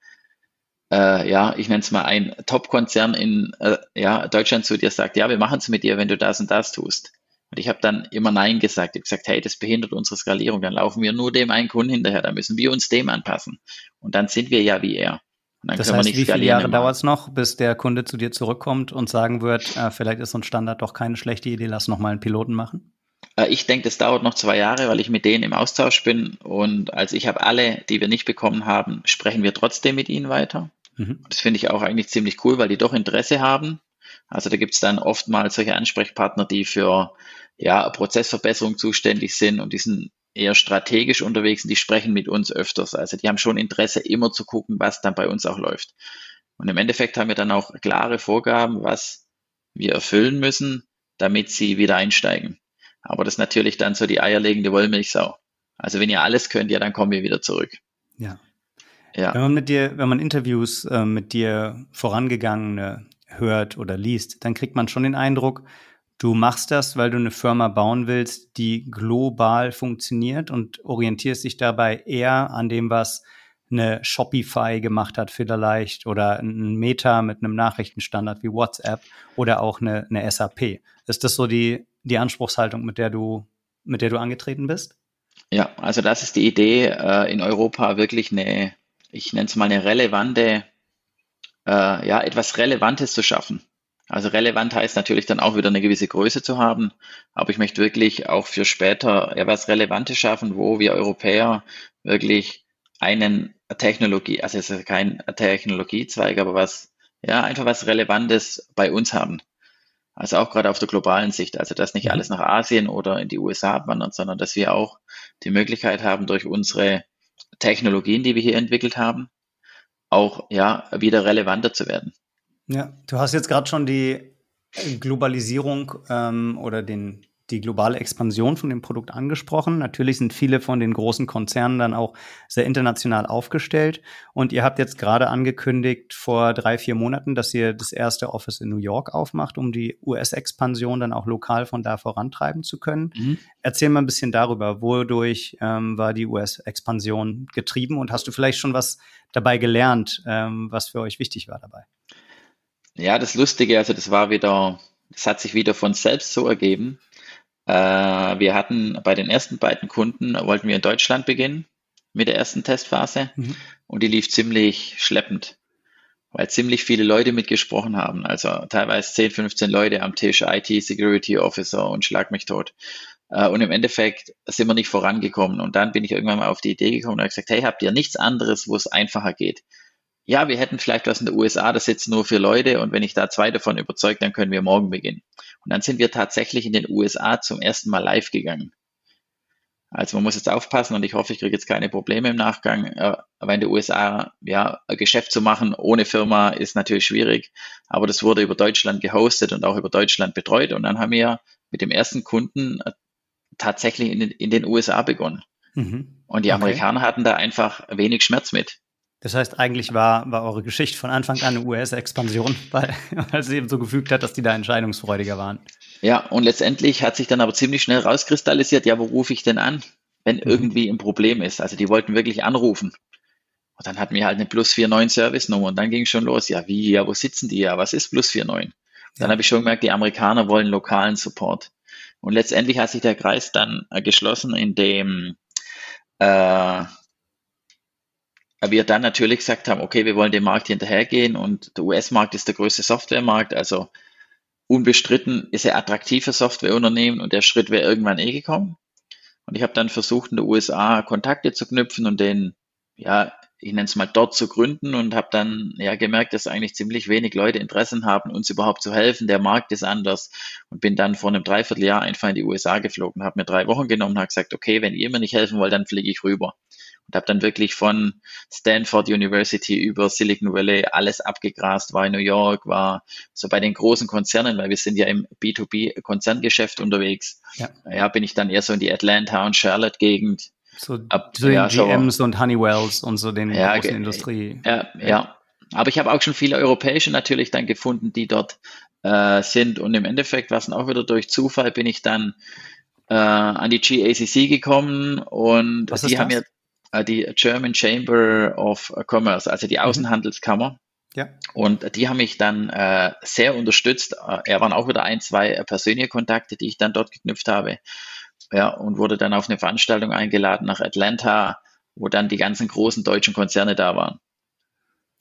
äh, ja, ich nenne es mal ein Top-Konzern in äh, ja, Deutschland zu dir sagt, ja, wir machen es mit dir, wenn du das und das tust. Und ich habe dann immer Nein gesagt. Ich habe gesagt, hey, das behindert unsere Skalierung. Dann laufen wir nur dem einen Kunden hinterher. Dann müssen wir uns dem anpassen. Und dann sind wir ja wie er. das heißt, wie viele Jahre dauert es noch, bis der Kunde zu dir zurückkommt und sagen wird, äh, vielleicht ist so ein Standard doch keine schlechte Idee, lass noch mal einen Piloten machen? Äh, ich denke, das dauert noch zwei Jahre, weil ich mit denen im Austausch bin. Und also ich habe alle, die wir nicht bekommen haben, sprechen wir trotzdem mit ihnen weiter. Mhm. Das finde ich auch eigentlich ziemlich cool, weil die doch Interesse haben. Also da gibt es dann oftmals solche Ansprechpartner, die für ja, Prozessverbesserung zuständig sind und die sind eher strategisch unterwegs und die sprechen mit uns öfters. Also die haben schon Interesse, immer zu gucken, was dann bei uns auch läuft. Und im Endeffekt haben wir dann auch klare Vorgaben, was wir erfüllen müssen, damit sie wieder einsteigen. Aber das ist natürlich dann so die eierlegende Wollmilchsau. Also wenn ihr alles könnt, ja, dann kommen wir wieder zurück. Ja. ja. Wenn man mit dir, wenn man Interviews äh, mit dir vorangegangene hört oder liest, dann kriegt man schon den Eindruck, Du machst das, weil du eine Firma bauen willst, die global funktioniert und orientierst dich dabei eher an dem, was eine Shopify gemacht hat vielleicht oder ein Meta mit einem Nachrichtenstandard wie WhatsApp oder auch eine, eine SAP. Ist das so die, die Anspruchshaltung, mit der du, mit der du angetreten bist? Ja, also das ist die Idee, äh, in Europa wirklich eine, ich nenne es mal eine relevante, äh, ja, etwas Relevantes zu schaffen. Also relevant heißt natürlich dann auch wieder eine gewisse Größe zu haben, aber ich möchte wirklich auch für später etwas Relevantes schaffen, wo wir Europäer wirklich einen Technologie, also es ist kein Technologiezweig, aber was, ja, einfach was Relevantes bei uns haben. Also auch gerade auf der globalen Sicht, also dass nicht mhm. alles nach Asien oder in die USA abwandert, sondern dass wir auch die Möglichkeit haben, durch unsere Technologien, die wir hier entwickelt haben, auch ja wieder relevanter zu werden. Ja, du hast jetzt gerade schon die Globalisierung ähm, oder den, die globale Expansion von dem Produkt angesprochen. Natürlich sind viele von den großen Konzernen dann auch sehr international aufgestellt. Und ihr habt jetzt gerade angekündigt vor drei, vier Monaten, dass ihr das erste Office in New York aufmacht, um die US-Expansion dann auch lokal von da vorantreiben zu können. Mhm. Erzähl mal ein bisschen darüber. Wodurch ähm, war die US-Expansion getrieben und hast du vielleicht schon was dabei gelernt, ähm, was für euch wichtig war dabei? Ja, das Lustige, also das war wieder, das hat sich wieder von selbst so ergeben. Äh, wir hatten bei den ersten beiden Kunden, wollten wir in Deutschland beginnen mit der ersten Testphase mhm. und die lief ziemlich schleppend, weil ziemlich viele Leute mitgesprochen haben, also teilweise 10, 15 Leute am Tisch, IT, Security Officer und schlag mich tot. Äh, und im Endeffekt sind wir nicht vorangekommen. Und dann bin ich irgendwann mal auf die Idee gekommen und habe gesagt, hey, habt ihr nichts anderes, wo es einfacher geht? ja, wir hätten vielleicht was in den USA, das sitzt nur für Leute und wenn ich da zwei davon überzeugt, dann können wir morgen beginnen. Und dann sind wir tatsächlich in den USA zum ersten Mal live gegangen. Also man muss jetzt aufpassen und ich hoffe, ich kriege jetzt keine Probleme im Nachgang. Äh, aber in den USA, ja, ein Geschäft zu machen ohne Firma ist natürlich schwierig. Aber das wurde über Deutschland gehostet und auch über Deutschland betreut. Und dann haben wir mit dem ersten Kunden äh, tatsächlich in den, in den USA begonnen. Mhm. Und die Amerikaner okay. hatten da einfach wenig Schmerz mit. Das heißt, eigentlich war, war eure Geschichte von Anfang an eine US-Expansion, *laughs* weil, weil es eben so gefügt hat, dass die da entscheidungsfreudiger waren. Ja, und letztendlich hat sich dann aber ziemlich schnell rauskristallisiert, ja, wo rufe ich denn an, wenn mhm. irgendwie ein Problem ist? Also die wollten wirklich anrufen. Und dann hatten wir halt eine Plus 49 Service-Nummer und dann ging es schon los. Ja, wie, ja, wo sitzen die? Ja, was ist Plus 49? Dann ja. habe ich schon gemerkt, die Amerikaner wollen lokalen Support. Und letztendlich hat sich der Kreis dann äh, geschlossen, indem äh, wir dann natürlich gesagt haben, okay, wir wollen dem Markt hinterhergehen und der US-Markt ist der größte Softwaremarkt, also unbestritten ist er attraktiv für Softwareunternehmen und der Schritt wäre irgendwann eh gekommen. Und ich habe dann versucht, in den USA Kontakte zu knüpfen und den, ja, ich nenne es mal dort zu gründen und habe dann ja gemerkt, dass eigentlich ziemlich wenig Leute Interessen haben, uns überhaupt zu helfen. Der Markt ist anders und bin dann vor einem Dreivierteljahr einfach in die USA geflogen, habe mir drei Wochen genommen und habe gesagt, okay, wenn ihr mir nicht helfen wollt, dann fliege ich rüber und habe dann wirklich von Stanford University über Silicon Valley alles abgegrast, war in New York, war so bei den großen Konzernen, weil wir sind ja im B2B-Konzerngeschäft unterwegs. Ja. ja, bin ich dann eher so in die Atlanta und Charlotte-Gegend. So, Ab, so ja, GMs und Honeywells und so den ja, großen Industrie. Ja, ja, ja. Aber ich habe auch schon viele europäische natürlich dann gefunden, die dort äh, sind. Und im Endeffekt war es auch wieder durch Zufall, bin ich dann äh, an die GACC gekommen und Was die haben mir äh, die German Chamber of Commerce, also die mhm. Außenhandelskammer. Ja. Und die haben mich dann äh, sehr unterstützt. Äh, er waren auch wieder ein, zwei äh, persönliche Kontakte, die ich dann dort geknüpft habe. Ja, und wurde dann auf eine Veranstaltung eingeladen nach Atlanta, wo dann die ganzen großen deutschen Konzerne da waren.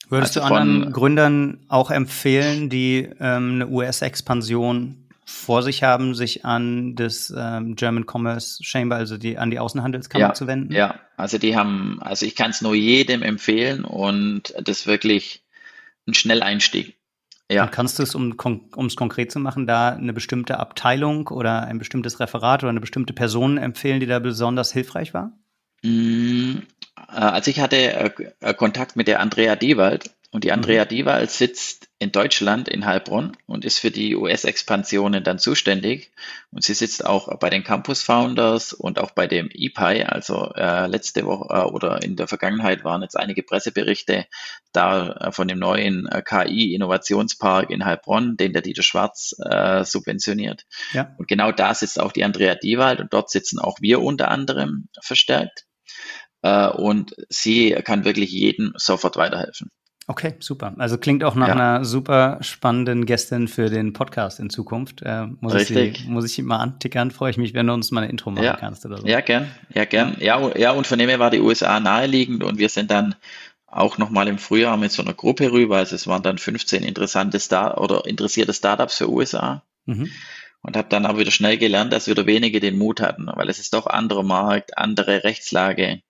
Würdest also du anderen Gründern auch empfehlen, die ähm, eine US-Expansion vor sich haben, sich an das ähm, German Commerce Chamber, also die, an die Außenhandelskammer ja, zu wenden? Ja, also die haben, also ich kann es nur jedem empfehlen und das ist wirklich ein Schnelleinstieg. Ja. Und kannst du es, um es konkret zu machen, da eine bestimmte Abteilung oder ein bestimmtes Referat oder eine bestimmte Person empfehlen, die da besonders hilfreich war? Mm, äh, also ich hatte äh, äh, Kontakt mit der Andrea Diewald und die Andrea mhm. Diewald sitzt in Deutschland, in Heilbronn und ist für die US-Expansionen dann zuständig. Und sie sitzt auch bei den Campus Founders und auch bei dem EPI. Also äh, letzte Woche äh, oder in der Vergangenheit waren jetzt einige Presseberichte da äh, von dem neuen äh, KI-Innovationspark in Heilbronn, den der Dieter Schwarz äh, subventioniert. Ja. Und genau da sitzt auch die Andrea Diewald und dort sitzen auch wir unter anderem verstärkt. Äh, und sie kann wirklich jedem sofort weiterhelfen. Okay, super. Also klingt auch nach ja. einer super spannenden Gästin für den Podcast in Zukunft. Äh, muss, Richtig. Ich sie, muss ich mal antickern, freue ich mich, wenn du uns mal eine Intro machen ja. kannst oder so. Ja, gern, ja, gern. Ja, ja, und von dem her war die USA naheliegend und wir sind dann auch nochmal im Frühjahr mit so einer Gruppe rüber. Also es waren dann 15 interessante Star oder interessierte Startups für USA. Mhm. Und habe dann aber wieder schnell gelernt, dass wieder wenige den Mut hatten, weil es ist doch anderer Markt, andere Rechtslage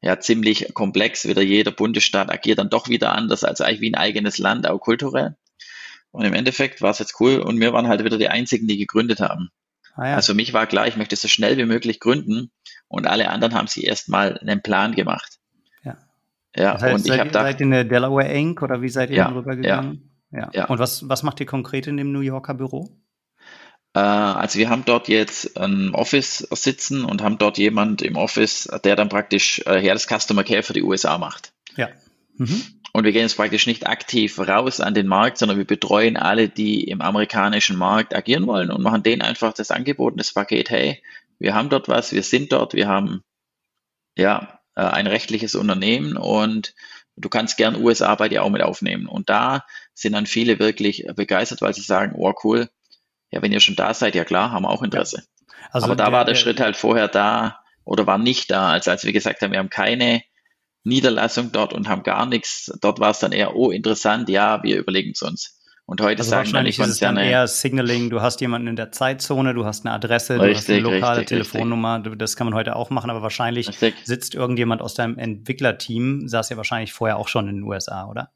ja ziemlich komplex. Wieder jeder Bundesstaat agiert dann doch wieder anders, als eigentlich wie ein eigenes Land, auch kulturell. Und im Endeffekt war es jetzt cool und wir waren halt wieder die Einzigen, die gegründet haben. Ah, ja. Also für mich war klar, ich möchte so schnell wie möglich gründen und alle anderen haben sich erstmal einen Plan gemacht. Ja. Ja, das heißt, und ich habe da. Seid ihr eine Delaware Inc. oder wie seid ihr ja, rübergegangen? Ja, ja. ja. Und was, was macht ihr konkret in dem New Yorker Büro? Äh, also wir haben dort jetzt ein Office sitzen und haben dort jemand im Office, der dann praktisch äh, ja, das Customer Care für die USA macht. Ja. Mhm. Und wir gehen jetzt praktisch nicht aktiv raus an den Markt, sondern wir betreuen alle, die im amerikanischen Markt agieren wollen und machen denen einfach das Angebot, das Paket, hey, wir haben dort was, wir sind dort, wir haben ja äh, ein rechtliches Unternehmen und du kannst gern USA bei dir auch mit aufnehmen. Und da sind dann viele wirklich begeistert, weil sie sagen, oh cool, ja, wenn ihr schon da seid, ja klar, haben wir auch Interesse. Also Aber da der, war der, der Schritt halt vorher da oder war nicht da, als, als wir gesagt haben, wir haben keine Niederlassung dort und haben gar nichts. Dort war es dann eher, oh, interessant, ja, wir überlegen es uns. Und heute also sagen Konzerne. Ist es dann eher Signaling, du hast jemanden in der Zeitzone, du hast eine Adresse, richtig, du hast eine lokale richtig, Telefonnummer, richtig. das kann man heute auch machen, aber wahrscheinlich sitzt irgendjemand aus deinem Entwicklerteam, saß ja wahrscheinlich vorher auch schon in den USA, oder?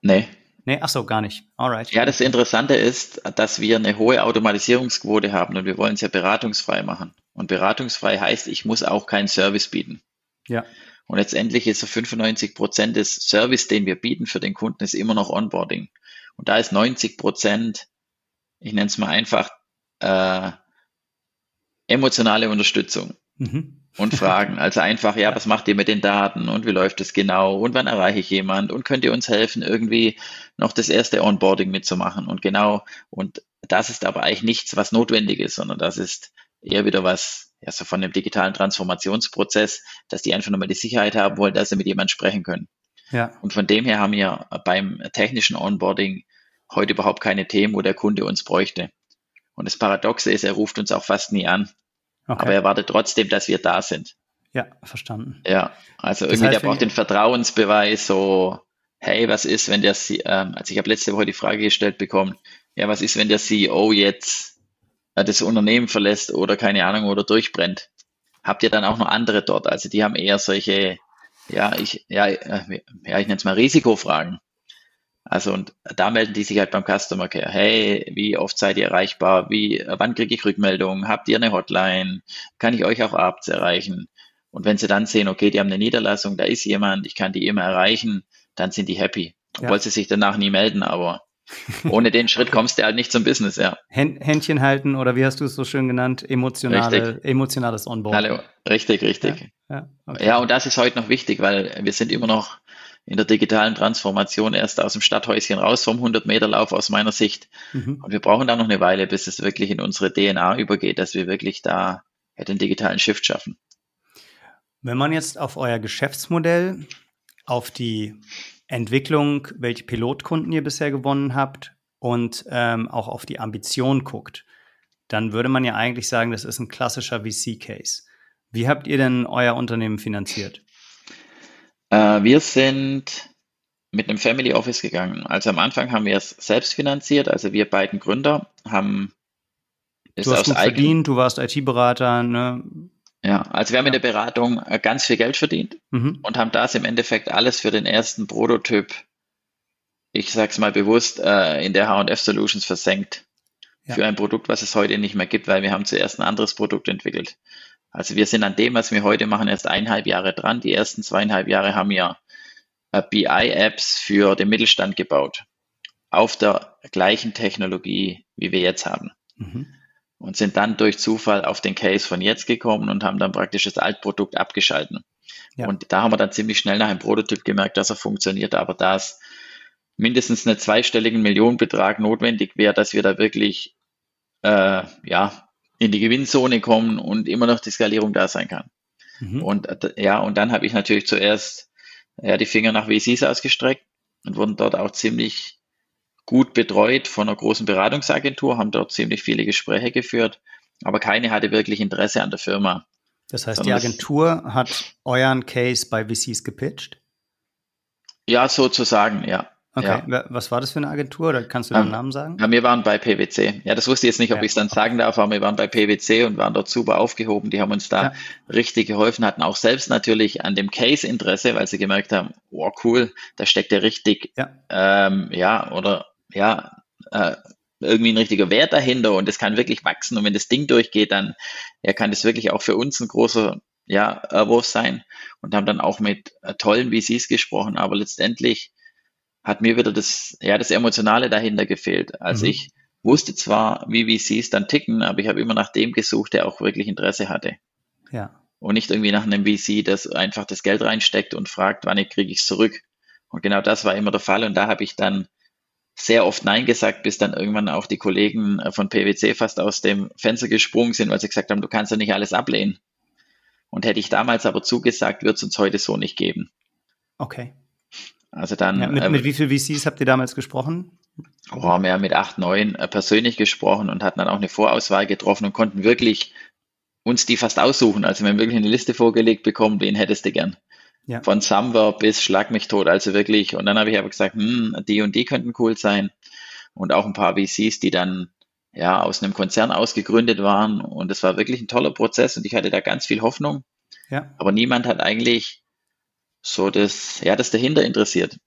Nee, Nee, ach so, gar nicht. Alright. Ja, das Interessante ist, dass wir eine hohe Automatisierungsquote haben und wir wollen es ja beratungsfrei machen. Und beratungsfrei heißt, ich muss auch keinen Service bieten. Ja. Und letztendlich ist so 95 Prozent des Service, den wir bieten für den Kunden, ist immer noch Onboarding. Und da ist 90 Prozent, ich nenne es mal einfach, äh, emotionale Unterstützung. Mhm und *laughs* fragen. Also einfach, ja, was macht ihr mit den Daten und wie läuft es genau und wann erreiche ich jemand und könnt ihr uns helfen, irgendwie noch das erste Onboarding mitzumachen und genau. Und das ist aber eigentlich nichts, was notwendig ist, sondern das ist eher wieder was, ja, so von dem digitalen Transformationsprozess, dass die einfach nochmal die Sicherheit haben wollen, dass sie mit jemandem sprechen können. Ja. Und von dem her haben wir beim technischen Onboarding heute überhaupt keine Themen, wo der Kunde uns bräuchte. Und das Paradoxe ist, er ruft uns auch fast nie an. Okay. Aber er wartet trotzdem, dass wir da sind. Ja, verstanden. Ja, also das irgendwie, heißt, der braucht den Vertrauensbeweis, so, hey, was ist, wenn der, ähm, also ich habe letzte Woche die Frage gestellt bekommen, ja, was ist, wenn der CEO jetzt äh, das Unternehmen verlässt oder keine Ahnung oder durchbrennt? Habt ihr dann auch noch andere dort? Also die haben eher solche, ja, ich, ja, äh, ja, ich nenne es mal Risikofragen. Also und da melden die sich halt beim Customer Care. Hey, wie oft seid ihr erreichbar? Wie, wann kriege ich Rückmeldungen? Habt ihr eine Hotline? Kann ich euch auch abends erreichen? Und wenn sie dann sehen, okay, die haben eine Niederlassung, da ist jemand, ich kann die immer erreichen, dann sind die happy. Obwohl ja. sie sich danach nie melden, aber ohne den Schritt kommst du halt nicht zum Business, ja. Händchen halten oder wie hast du es so schön genannt, emotionale, emotionales Onboarding. Hallo, richtig, richtig. Ja, ja, okay. ja, und das ist heute noch wichtig, weil wir sind immer noch in der digitalen Transformation erst aus dem Stadthäuschen raus vom 100-Meter-Lauf aus meiner Sicht. Mhm. Und wir brauchen da noch eine Weile, bis es wirklich in unsere DNA übergeht, dass wir wirklich da den digitalen Shift schaffen. Wenn man jetzt auf euer Geschäftsmodell, auf die Entwicklung, welche Pilotkunden ihr bisher gewonnen habt und ähm, auch auf die Ambition guckt, dann würde man ja eigentlich sagen, das ist ein klassischer VC-Case. Wie habt ihr denn euer Unternehmen finanziert? Äh, wir sind mit einem Family Office gegangen. Also am Anfang haben wir es selbst finanziert, also wir beiden Gründer haben es du hast gut verdient, du warst IT-Berater, ne? Ja, also wir haben in der Beratung äh, ganz viel Geld verdient mhm. und haben das im Endeffekt alles für den ersten Prototyp, ich sag's mal bewusst, äh, in der H&F Solutions versenkt. Ja. Für ein Produkt, was es heute nicht mehr gibt, weil wir haben zuerst ein anderes Produkt entwickelt. Also wir sind an dem, was wir heute machen, erst eineinhalb Jahre dran. Die ersten zweieinhalb Jahre haben wir äh, BI-Apps für den Mittelstand gebaut. Auf der gleichen Technologie, wie wir jetzt haben. Mhm und sind dann durch Zufall auf den Case von jetzt gekommen und haben dann praktisch das Altprodukt abgeschalten. Ja. Und da haben wir dann ziemlich schnell nach einem Prototyp gemerkt, dass er funktioniert, aber da es mindestens einen zweistelligen Millionenbetrag notwendig wäre, dass wir da wirklich äh, ja, in die Gewinnzone kommen und immer noch die Skalierung da sein kann. Mhm. Und ja, und dann habe ich natürlich zuerst ja, die Finger nach VCs ausgestreckt und wurden dort auch ziemlich gut betreut von einer großen Beratungsagentur, haben dort ziemlich viele Gespräche geführt, aber keine hatte wirklich Interesse an der Firma. Das heißt, die Agentur hat euren Case bei VCs gepitcht? Ja, sozusagen, ja. Okay, ja. was war das für eine Agentur? Oder kannst du den um, ähm, Namen sagen? Ja, wir waren bei PwC. Ja, das wusste ich jetzt nicht, ob ja, ich es dann sagen darf, aber wir waren bei PwC und waren dort super aufgehoben. Die haben uns da ja. richtig geholfen, hatten auch selbst natürlich an dem Case Interesse, weil sie gemerkt haben, oh cool, da steckt ja richtig, ja, ähm, ja oder ja, äh, irgendwie ein richtiger Wert dahinter und es kann wirklich wachsen und wenn das Ding durchgeht, dann ja, kann das wirklich auch für uns ein großer ja, Erwurf sein und haben dann auch mit äh, tollen VCs gesprochen, aber letztendlich hat mir wieder das, ja, das Emotionale dahinter gefehlt. Also mhm. ich wusste zwar, wie VCs dann ticken, aber ich habe immer nach dem gesucht, der auch wirklich Interesse hatte. Ja. Und nicht irgendwie nach einem VC, das einfach das Geld reinsteckt und fragt, wann kriege ich es zurück. Und genau das war immer der Fall. Und da habe ich dann sehr oft Nein gesagt, bis dann irgendwann auch die Kollegen von PwC fast aus dem Fenster gesprungen sind, weil sie gesagt haben, du kannst ja nicht alles ablehnen. Und hätte ich damals aber zugesagt, wird es uns heute so nicht geben. Okay. Also dann. Ja, mit, äh, mit wie viel VCs habt ihr damals gesprochen? Oh, wir haben mit acht, neun äh, persönlich gesprochen und hatten dann auch eine Vorauswahl getroffen und konnten wirklich uns die fast aussuchen. Also wir haben wirklich eine Liste vorgelegt bekommen, wen hättest du gern? Ja. Von Samba bis Schlag mich tot, also wirklich. Und dann habe ich aber gesagt, hm, die und die könnten cool sein. Und auch ein paar VCs, die dann ja aus einem Konzern ausgegründet waren. Und es war wirklich ein toller Prozess und ich hatte da ganz viel Hoffnung. Ja. Aber niemand hat eigentlich so das, ja, das dahinter interessiert.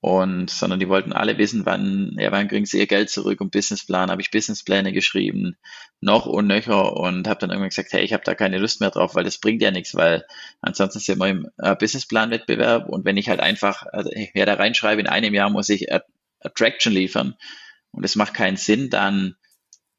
Und, sondern die wollten alle wissen, wann, ja, wann kriegen sie ihr Geld zurück und Businessplan, habe ich Businesspläne geschrieben, noch und nöcher und habe dann irgendwann gesagt, hey, ich habe da keine Lust mehr drauf, weil das bringt ja nichts, weil ansonsten sind wir im äh, Businessplan-Wettbewerb und wenn ich halt einfach, also, ja, da reinschreibe, in einem Jahr muss ich Attraction liefern und es macht keinen Sinn, dann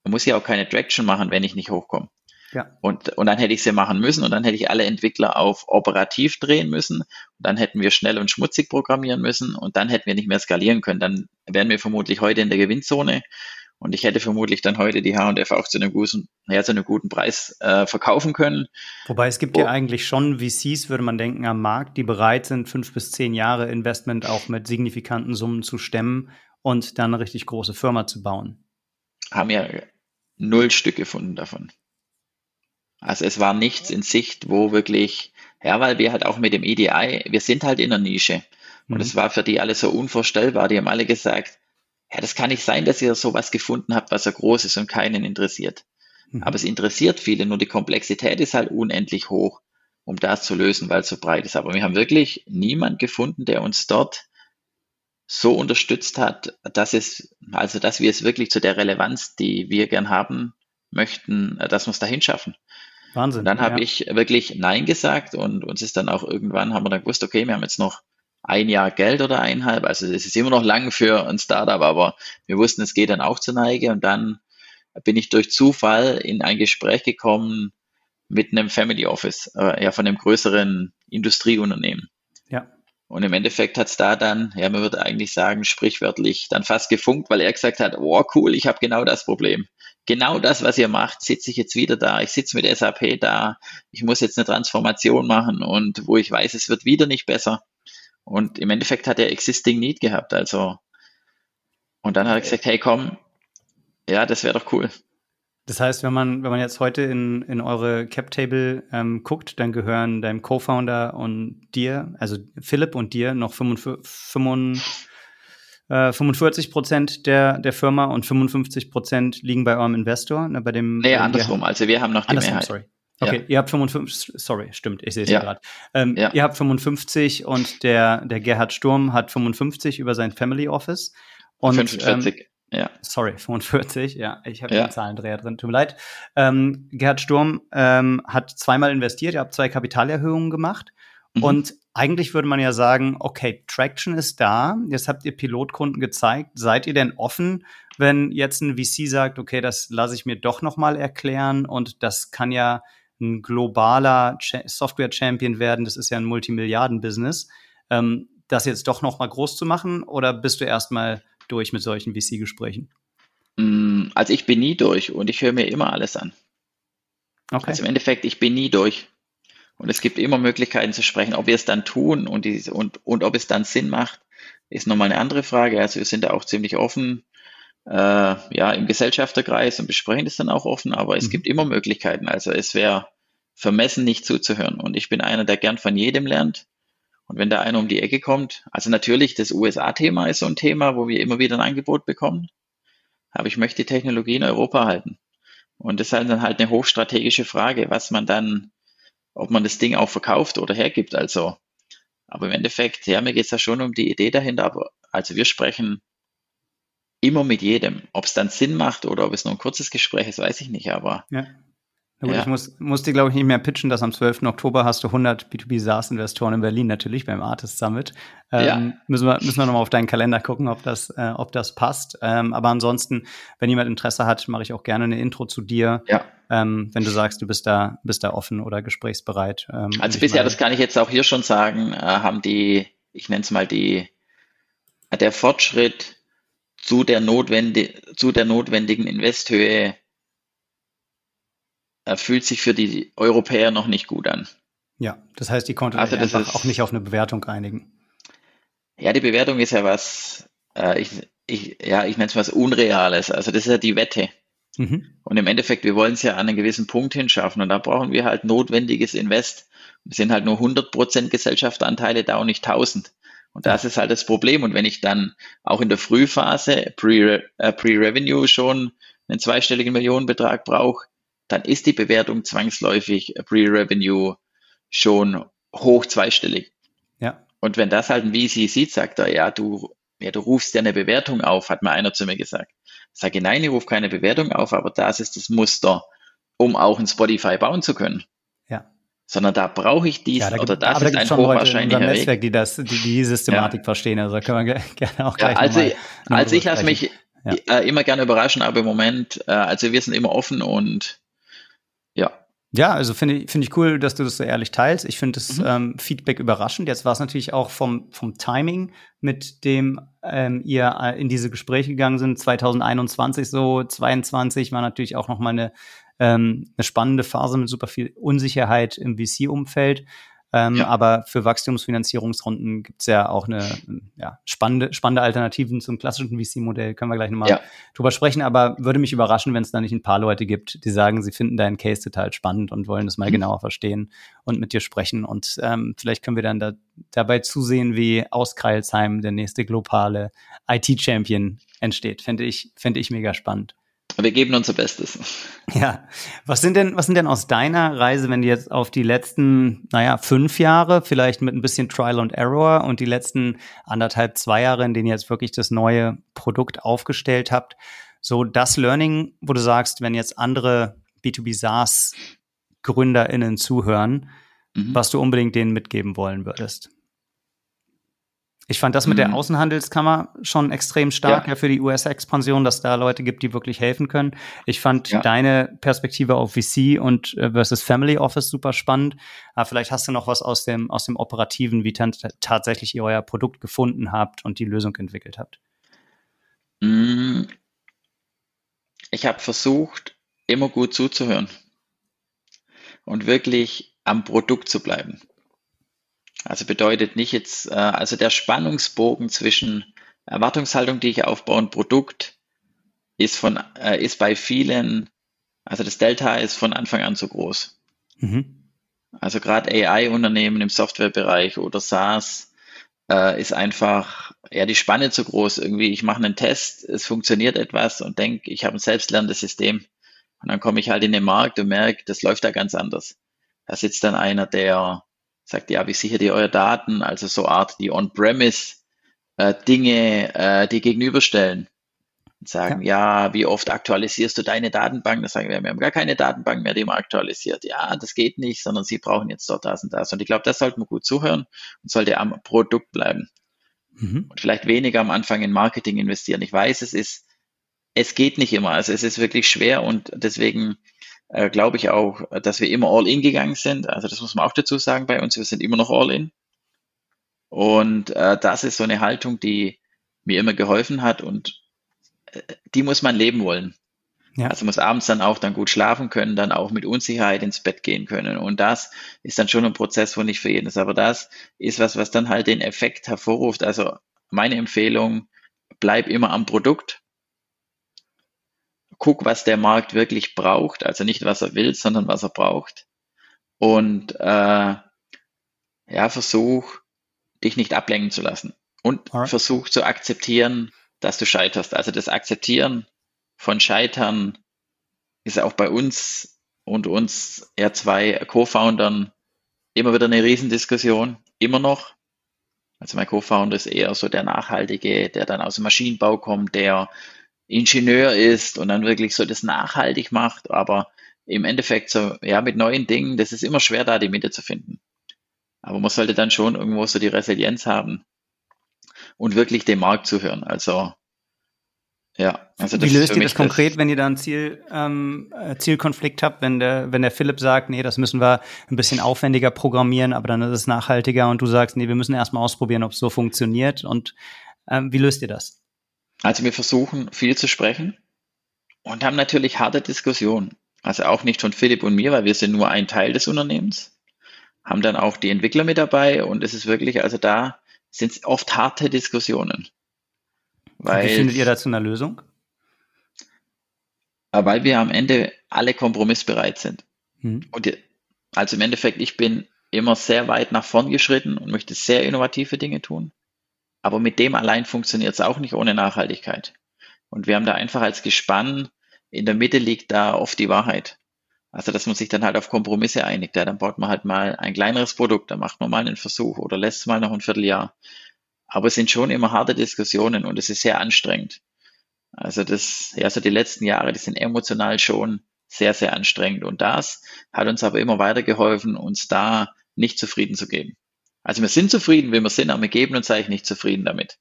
muss ich auch keine Attraction machen, wenn ich nicht hochkomme. Ja. Und, und dann hätte ich sie machen müssen und dann hätte ich alle Entwickler auf operativ drehen müssen. Und dann hätten wir schnell und schmutzig programmieren müssen und dann hätten wir nicht mehr skalieren können. Dann wären wir vermutlich heute in der Gewinnzone und ich hätte vermutlich dann heute die H&F auch zu einem guten, ja, zu einem guten Preis äh, verkaufen können. Wobei es gibt oh. ja eigentlich schon VCs, würde man denken, am Markt, die bereit sind, fünf bis zehn Jahre Investment auch mit signifikanten Summen zu stemmen und dann eine richtig große Firma zu bauen. Haben ja null Stück gefunden davon. Also es war nichts in Sicht, wo wirklich, ja, weil wir halt auch mit dem EDI, wir sind halt in der Nische. Und es mhm. war für die alle so unvorstellbar. Die haben alle gesagt, ja, das kann nicht sein, dass ihr sowas gefunden habt, was so groß ist und keinen interessiert. Mhm. Aber es interessiert viele, nur die Komplexität ist halt unendlich hoch, um das zu lösen, weil es so breit ist. Aber wir haben wirklich niemand gefunden, der uns dort so unterstützt hat, dass es, also dass wir es wirklich zu der Relevanz, die wir gern haben möchten, dass wir es dahin schaffen. Wahnsinn. Und dann habe ja. ich wirklich Nein gesagt und uns ist dann auch irgendwann, haben wir dann gewusst, okay, wir haben jetzt noch ein Jahr Geld oder eineinhalb, also es ist immer noch lang für ein Startup, aber wir wussten, es geht dann auch zur Neige und dann bin ich durch Zufall in ein Gespräch gekommen mit einem Family Office, äh, ja, von einem größeren Industrieunternehmen. Ja. Und im Endeffekt hat es da dann, ja, man würde eigentlich sagen, sprichwörtlich dann fast gefunkt, weil er gesagt hat, oh cool, ich habe genau das Problem. Genau das, was ihr macht, sitze ich jetzt wieder da. Ich sitze mit SAP da. Ich muss jetzt eine Transformation machen und wo ich weiß, es wird wieder nicht besser. Und im Endeffekt hat er Existing Need gehabt. Also, und dann hat er gesagt, hey komm, ja, das wäre doch cool. Das heißt, wenn man, wenn man jetzt heute in, in eure Cap-Table ähm, guckt, dann gehören deinem Co-Founder und dir, also Philipp und dir, noch 45, 45 äh, Prozent der, der Firma und 55 Prozent liegen bei eurem Investor, ne, bei dem. Nee, andersrum. Also wir haben noch die Mehrheit. Sorry. Okay, ja. ihr habt 55, sorry, stimmt, ich sehe es ja gerade. Ähm, ja. Ihr habt 55 und der, der Gerhard Sturm hat 55 über sein Family Office. Und, 45. Ähm, ja. Sorry, 45, ja, ich habe ja. den Zahlendreher drin, tut mir leid. Ähm, Gerhard Sturm ähm, hat zweimal investiert, ihr habt zwei Kapitalerhöhungen gemacht mhm. und eigentlich würde man ja sagen, okay, Traction ist da, jetzt habt ihr Pilotkunden gezeigt, seid ihr denn offen, wenn jetzt ein VC sagt, okay, das lasse ich mir doch nochmal erklären und das kann ja ein globaler Software-Champion werden, das ist ja ein Multimilliarden-Business, ähm, das jetzt doch nochmal groß zu machen oder bist du erstmal durch mit solchen VC-Gesprächen? Mm, also ich bin nie durch und ich höre mir immer alles an. Okay. Also im Endeffekt, ich bin nie durch. Und es gibt immer Möglichkeiten zu sprechen. Ob wir es dann tun und, die, und, und ob es dann Sinn macht, ist nochmal eine andere Frage. Also wir sind da auch ziemlich offen äh, ja, im Gesellschafterkreis und besprechen das dann auch offen, aber es mhm. gibt immer Möglichkeiten. Also es wäre vermessen, nicht zuzuhören. Und ich bin einer, der gern von jedem lernt. Und wenn da einer um die Ecke kommt, also natürlich, das USA-Thema ist so ein Thema, wo wir immer wieder ein Angebot bekommen. Aber ich möchte die Technologie in Europa halten. Und das ist dann halt eine hochstrategische Frage, was man dann, ob man das Ding auch verkauft oder hergibt. Also, aber im Endeffekt, ja, mir geht es ja schon um die Idee dahinter. Aber also wir sprechen immer mit jedem. Ob es dann Sinn macht oder ob es nur ein kurzes Gespräch ist, weiß ich nicht. Aber ja. Gut, ja. Ich muss, muss dir, glaube ich, nicht mehr pitchen, dass am 12. Oktober hast du 100 B2B SaaS-Investoren in Berlin natürlich beim Artist Summit. Ähm, ja. Müssen wir, müssen wir nochmal auf deinen Kalender gucken, ob das, äh, ob das passt. Ähm, aber ansonsten, wenn jemand Interesse hat, mache ich auch gerne eine Intro zu dir. Ja. Ähm, wenn du sagst, du bist da, bist da offen oder gesprächsbereit. Ähm, also bisher, das kann ich jetzt auch hier schon sagen, äh, haben die, ich nenne es mal die, der Fortschritt zu der, notwendig, zu der notwendigen Investhöhe fühlt sich für die Europäer noch nicht gut an. Ja, das heißt, die konnten also einfach ist, auch nicht auf eine Bewertung einigen. Ja, die Bewertung ist ja was, äh, ich, ich, ja, ich nenne es was Unreales. Also das ist ja die Wette. Mhm. Und im Endeffekt, wir wollen es ja an einen gewissen Punkt hinschaffen und da brauchen wir halt notwendiges Invest. Es sind halt nur 100% Gesellschaftsanteile da und nicht 1000. Und das ist halt das Problem. Und wenn ich dann auch in der Frühphase Pre-Revenue äh, schon einen zweistelligen Millionenbetrag brauche, dann ist die Bewertung zwangsläufig Pre-Revenue schon hoch zweistellig. Ja. Und wenn das halt ein VC sieht, sagt er, ja, du, ja, du rufst ja eine Bewertung auf, hat mir einer zu mir gesagt. Ich sage, nein, ich rufe keine Bewertung auf, aber das ist das Muster, um auch ein Spotify bauen zu können. Ja. Sondern da brauche ich dies ja, da oder das ist da ein hochwahrscheinlicher Weg. Netzwerk, die das, die, die Systematik ja. verstehen. Also können wir *laughs* gerne auch gleich ja, Also, also ich lasse mich ja. äh, immer gerne überraschen, aber im Moment, äh, also wir sind immer offen und ja. Also finde ich, finde ich cool, dass du das so ehrlich teilst. Ich finde das mhm. ähm, Feedback überraschend. Jetzt war es natürlich auch vom, vom Timing, mit dem ähm, ihr äh, in diese Gespräche gegangen sind. 2021 so, 22 war natürlich auch noch mal eine, ähm, eine spannende Phase mit super viel Unsicherheit im VC-Umfeld. Ähm, ja. Aber für Wachstumsfinanzierungsrunden gibt es ja auch eine ja, spannende, spannende Alternativen zum klassischen VC-Modell. Können wir gleich nochmal ja. drüber sprechen. Aber würde mich überraschen, wenn es da nicht ein paar Leute gibt, die sagen, sie finden deinen Case total spannend und wollen das mal mhm. genauer verstehen und mit dir sprechen. Und ähm, vielleicht können wir dann da, dabei zusehen, wie aus Kreilsheim der nächste globale IT-Champion entsteht. Fände ich, fände ich mega spannend. Wir geben unser Bestes. Ja. Was sind denn, was sind denn aus deiner Reise, wenn du jetzt auf die letzten, naja, fünf Jahre, vielleicht mit ein bisschen Trial and Error und die letzten anderthalb, zwei Jahre, in denen ihr jetzt wirklich das neue Produkt aufgestellt habt, so das Learning, wo du sagst, wenn jetzt andere B2B SaaS GründerInnen zuhören, mhm. was du unbedingt denen mitgeben wollen würdest? Ich fand das mit mhm. der Außenhandelskammer schon extrem stark ja. ja für die US-Expansion, dass da Leute gibt, die wirklich helfen können. Ich fand ja. deine Perspektive auf VC und äh, versus Family Office super spannend. Aber vielleicht hast du noch was aus dem, aus dem Operativen, wie tatsächlich ihr euer Produkt gefunden habt und die Lösung entwickelt habt. Mhm. Ich habe versucht, immer gut zuzuhören und wirklich am Produkt zu bleiben. Also bedeutet nicht jetzt, äh, also der Spannungsbogen zwischen Erwartungshaltung, die ich aufbaue und Produkt ist von, äh, ist bei vielen, also das Delta ist von Anfang an zu groß. Mhm. Also gerade AI-Unternehmen im Softwarebereich oder SaaS äh, ist einfach ja die Spanne zu groß. Irgendwie, ich mache einen Test, es funktioniert etwas und denke, ich habe ein selbstlernendes System. Und dann komme ich halt in den Markt und merke, das läuft da ganz anders. Da sitzt dann einer, der sagt, ja, wie sichert ihr eure Daten? Also so Art, die On-Premise äh, Dinge, äh, die gegenüberstellen. Und sagen, ja. ja. wie oft aktualisierst du deine Datenbank? Da sagen wir, wir haben gar keine Datenbank mehr, die man aktualisiert. Ja, das geht nicht, sondern sie brauchen jetzt dort das und das. Und ich glaube, das sollte man gut zuhören und sollte am Produkt bleiben. Mhm. Und vielleicht weniger am Anfang in Marketing investieren. Ich weiß, es ist, es geht nicht immer. Also es ist wirklich schwer und deswegen äh, glaube ich auch, dass wir immer all in gegangen sind. Also das muss man auch dazu sagen bei uns. Wir sind immer noch all in. Und äh, das ist so eine Haltung, die mir immer geholfen hat und äh, die muss man leben wollen. Ja. Also muss abends dann auch dann gut schlafen können, dann auch mit Unsicherheit ins Bett gehen können. Und das ist dann schon ein Prozess, wo nicht für jeden ist. Aber das ist was, was dann halt den Effekt hervorruft. Also meine Empfehlung, bleib immer am Produkt guck, was der Markt wirklich braucht, also nicht was er will, sondern was er braucht. Und äh, ja, versuch, dich nicht ablenken zu lassen. Und Alright. versuch zu akzeptieren, dass du scheiterst. Also das Akzeptieren von Scheitern ist auch bei uns und uns eher zwei Co-Foundern immer wieder eine Riesendiskussion, immer noch. Also mein Co-Founder ist eher so der Nachhaltige, der dann aus dem Maschinenbau kommt, der Ingenieur ist und dann wirklich so das nachhaltig macht, aber im Endeffekt so, ja, mit neuen Dingen, das ist immer schwer, da die Mitte zu finden. Aber man sollte dann schon irgendwo so die Resilienz haben und wirklich dem Markt zuhören. Also, ja. Also Wie löst ihr das konkret, wenn ihr da einen Ziel, ähm, äh, Zielkonflikt habt, wenn der, wenn der Philipp sagt, nee, das müssen wir ein bisschen aufwendiger programmieren, aber dann ist es nachhaltiger und du sagst, nee, wir müssen erstmal ausprobieren, ob es so funktioniert und ähm, wie löst ihr das? Also wir versuchen viel zu sprechen und haben natürlich harte Diskussionen. Also auch nicht von Philipp und mir, weil wir sind nur ein Teil des Unternehmens. Haben dann auch die Entwickler mit dabei und es ist wirklich, also da sind es oft harte Diskussionen. Weil, Wie findet ihr dazu eine Lösung? Weil wir am Ende alle kompromissbereit sind. Hm. Und also im Endeffekt, ich bin immer sehr weit nach vorn geschritten und möchte sehr innovative Dinge tun. Aber mit dem allein funktioniert es auch nicht ohne Nachhaltigkeit. Und wir haben da einfach als Gespann, in der Mitte liegt da oft die Wahrheit. Also, dass man sich dann halt auf Kompromisse einigt. Ja, dann baut man halt mal ein kleineres Produkt, dann macht man mal einen Versuch oder lässt es mal noch ein Vierteljahr. Aber es sind schon immer harte Diskussionen und es ist sehr anstrengend. Also das, ja, so die letzten Jahre, die sind emotional schon sehr, sehr anstrengend. Und das hat uns aber immer weitergeholfen, uns da nicht zufrieden zu geben. Also wir sind zufrieden, wie wir sind, aber wir geben uns eigentlich nicht zufrieden damit.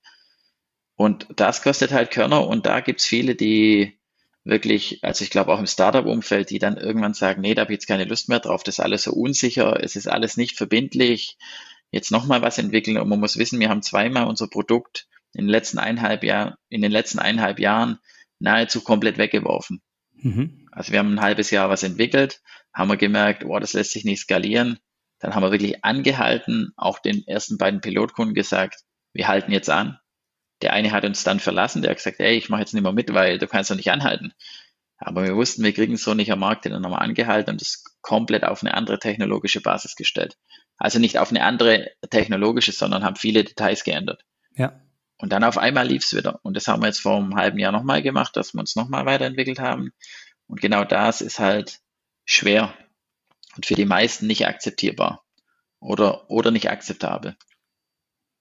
Und das kostet halt Körner und da gibt's viele, die wirklich, also ich glaube auch im Startup-Umfeld, die dann irgendwann sagen, nee, da habe ich jetzt keine Lust mehr drauf, das ist alles so unsicher, es ist alles nicht verbindlich, jetzt nochmal was entwickeln und man muss wissen, wir haben zweimal unser Produkt in den letzten eineinhalb Jahren, in den letzten eineinhalb Jahren nahezu komplett weggeworfen. Mhm. Also wir haben ein halbes Jahr was entwickelt, haben wir gemerkt, oh, das lässt sich nicht skalieren, dann haben wir wirklich angehalten, auch den ersten beiden Pilotkunden gesagt, wir halten jetzt an. Der eine hat uns dann verlassen, der hat gesagt, ey, ich mache jetzt nicht mehr mit, weil du kannst doch nicht anhalten. Aber wir wussten, wir kriegen so nicht am Markt, den dann nochmal angehalten und das komplett auf eine andere technologische Basis gestellt. Also nicht auf eine andere technologische, sondern haben viele Details geändert. Ja. Und dann auf einmal lief es wieder. Und das haben wir jetzt vor einem halben Jahr nochmal gemacht, dass wir uns nochmal weiterentwickelt haben. Und genau das ist halt schwer und für die meisten nicht akzeptierbar oder, oder nicht akzeptabel.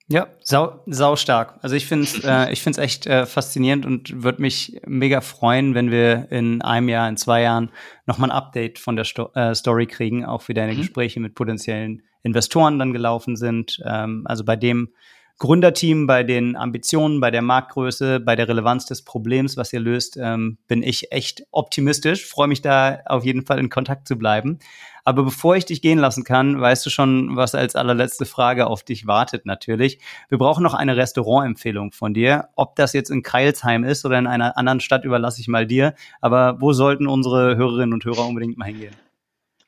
Ja, sau, sau stark. Also ich finde es *laughs* äh, ich find's echt äh, faszinierend und würde mich mega freuen, wenn wir in einem Jahr, in zwei Jahren nochmal ein Update von der Sto äh, Story kriegen, auch wie deine mhm. Gespräche mit potenziellen Investoren dann gelaufen sind. Ähm, also bei dem Gründerteam, bei den Ambitionen, bei der Marktgröße, bei der Relevanz des Problems, was ihr löst, ähm, bin ich echt optimistisch. Freue mich da auf jeden Fall in Kontakt zu bleiben. Aber bevor ich dich gehen lassen kann, weißt du schon, was als allerletzte Frage auf dich wartet natürlich. Wir brauchen noch eine Restaurantempfehlung von dir. Ob das jetzt in Kreilsheim ist oder in einer anderen Stadt, überlasse ich mal dir. Aber wo sollten unsere Hörerinnen und Hörer unbedingt mal hingehen?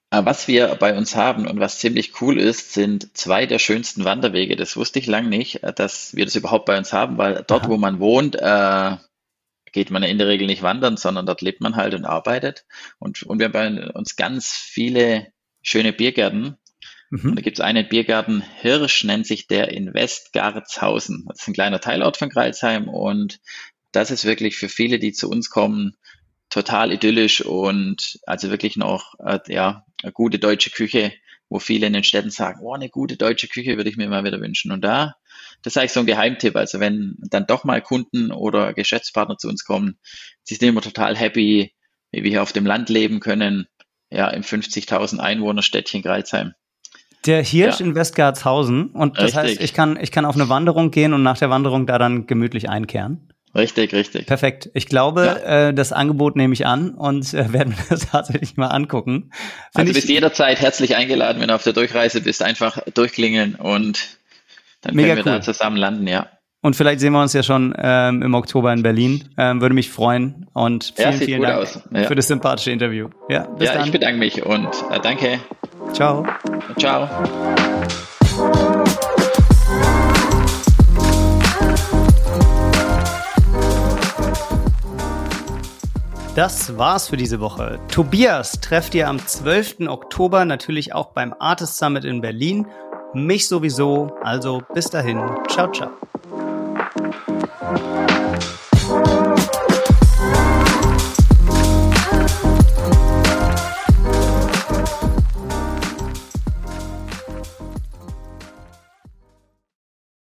Äh, was wir bei uns haben und was ziemlich cool ist, sind zwei der schönsten Wanderwege. Das wusste ich lang nicht, äh, dass wir das überhaupt bei uns haben, weil dort, Aha. wo man wohnt, äh, geht man in der Regel nicht wandern, sondern dort lebt man halt und arbeitet. Und, und wir haben bei uns ganz viele schöne Biergärten. Mhm. Da gibt es einen Biergarten Hirsch, nennt sich der in Westgarzhausen. Das ist ein kleiner Teilort von Kreilsheim und das ist wirklich für viele, die zu uns kommen, total idyllisch und also wirklich noch äh, ja, eine gute deutsche Küche, wo viele in den Städten sagen, oh, eine gute deutsche Küche würde ich mir mal wieder wünschen. Und da, das ist eigentlich so ein Geheimtipp. Also wenn dann doch mal Kunden oder Geschäftspartner zu uns kommen, sie sind immer total happy, wie wir hier auf dem Land leben können, ja, im 50.000 Einwohnerstädtchen Greilsheim. Der Hirsch ja. in Westgartshausen. Und das Richtig. heißt, ich kann, ich kann auf eine Wanderung gehen und nach der Wanderung da dann gemütlich einkehren. Richtig, richtig. Perfekt. Ich glaube, ja. äh, das Angebot nehme ich an und äh, *laughs* werden wir das tatsächlich mal angucken. Find also du bist jederzeit herzlich eingeladen, wenn du auf der Durchreise bist, einfach durchklingeln und dann Mega können wir cool. da zusammen landen, ja. Und vielleicht sehen wir uns ja schon ähm, im Oktober in Berlin. Ähm, würde mich freuen. Und vielen, ja, vielen Dank ja. für das sympathische Interview. Ja, bis ja dann. ich bedanke mich und äh, danke. Ciao. Ciao. Das war's für diese Woche. Tobias trefft ihr am 12. Oktober natürlich auch beim Artist Summit in Berlin. Mich sowieso. Also bis dahin. Ciao, ciao.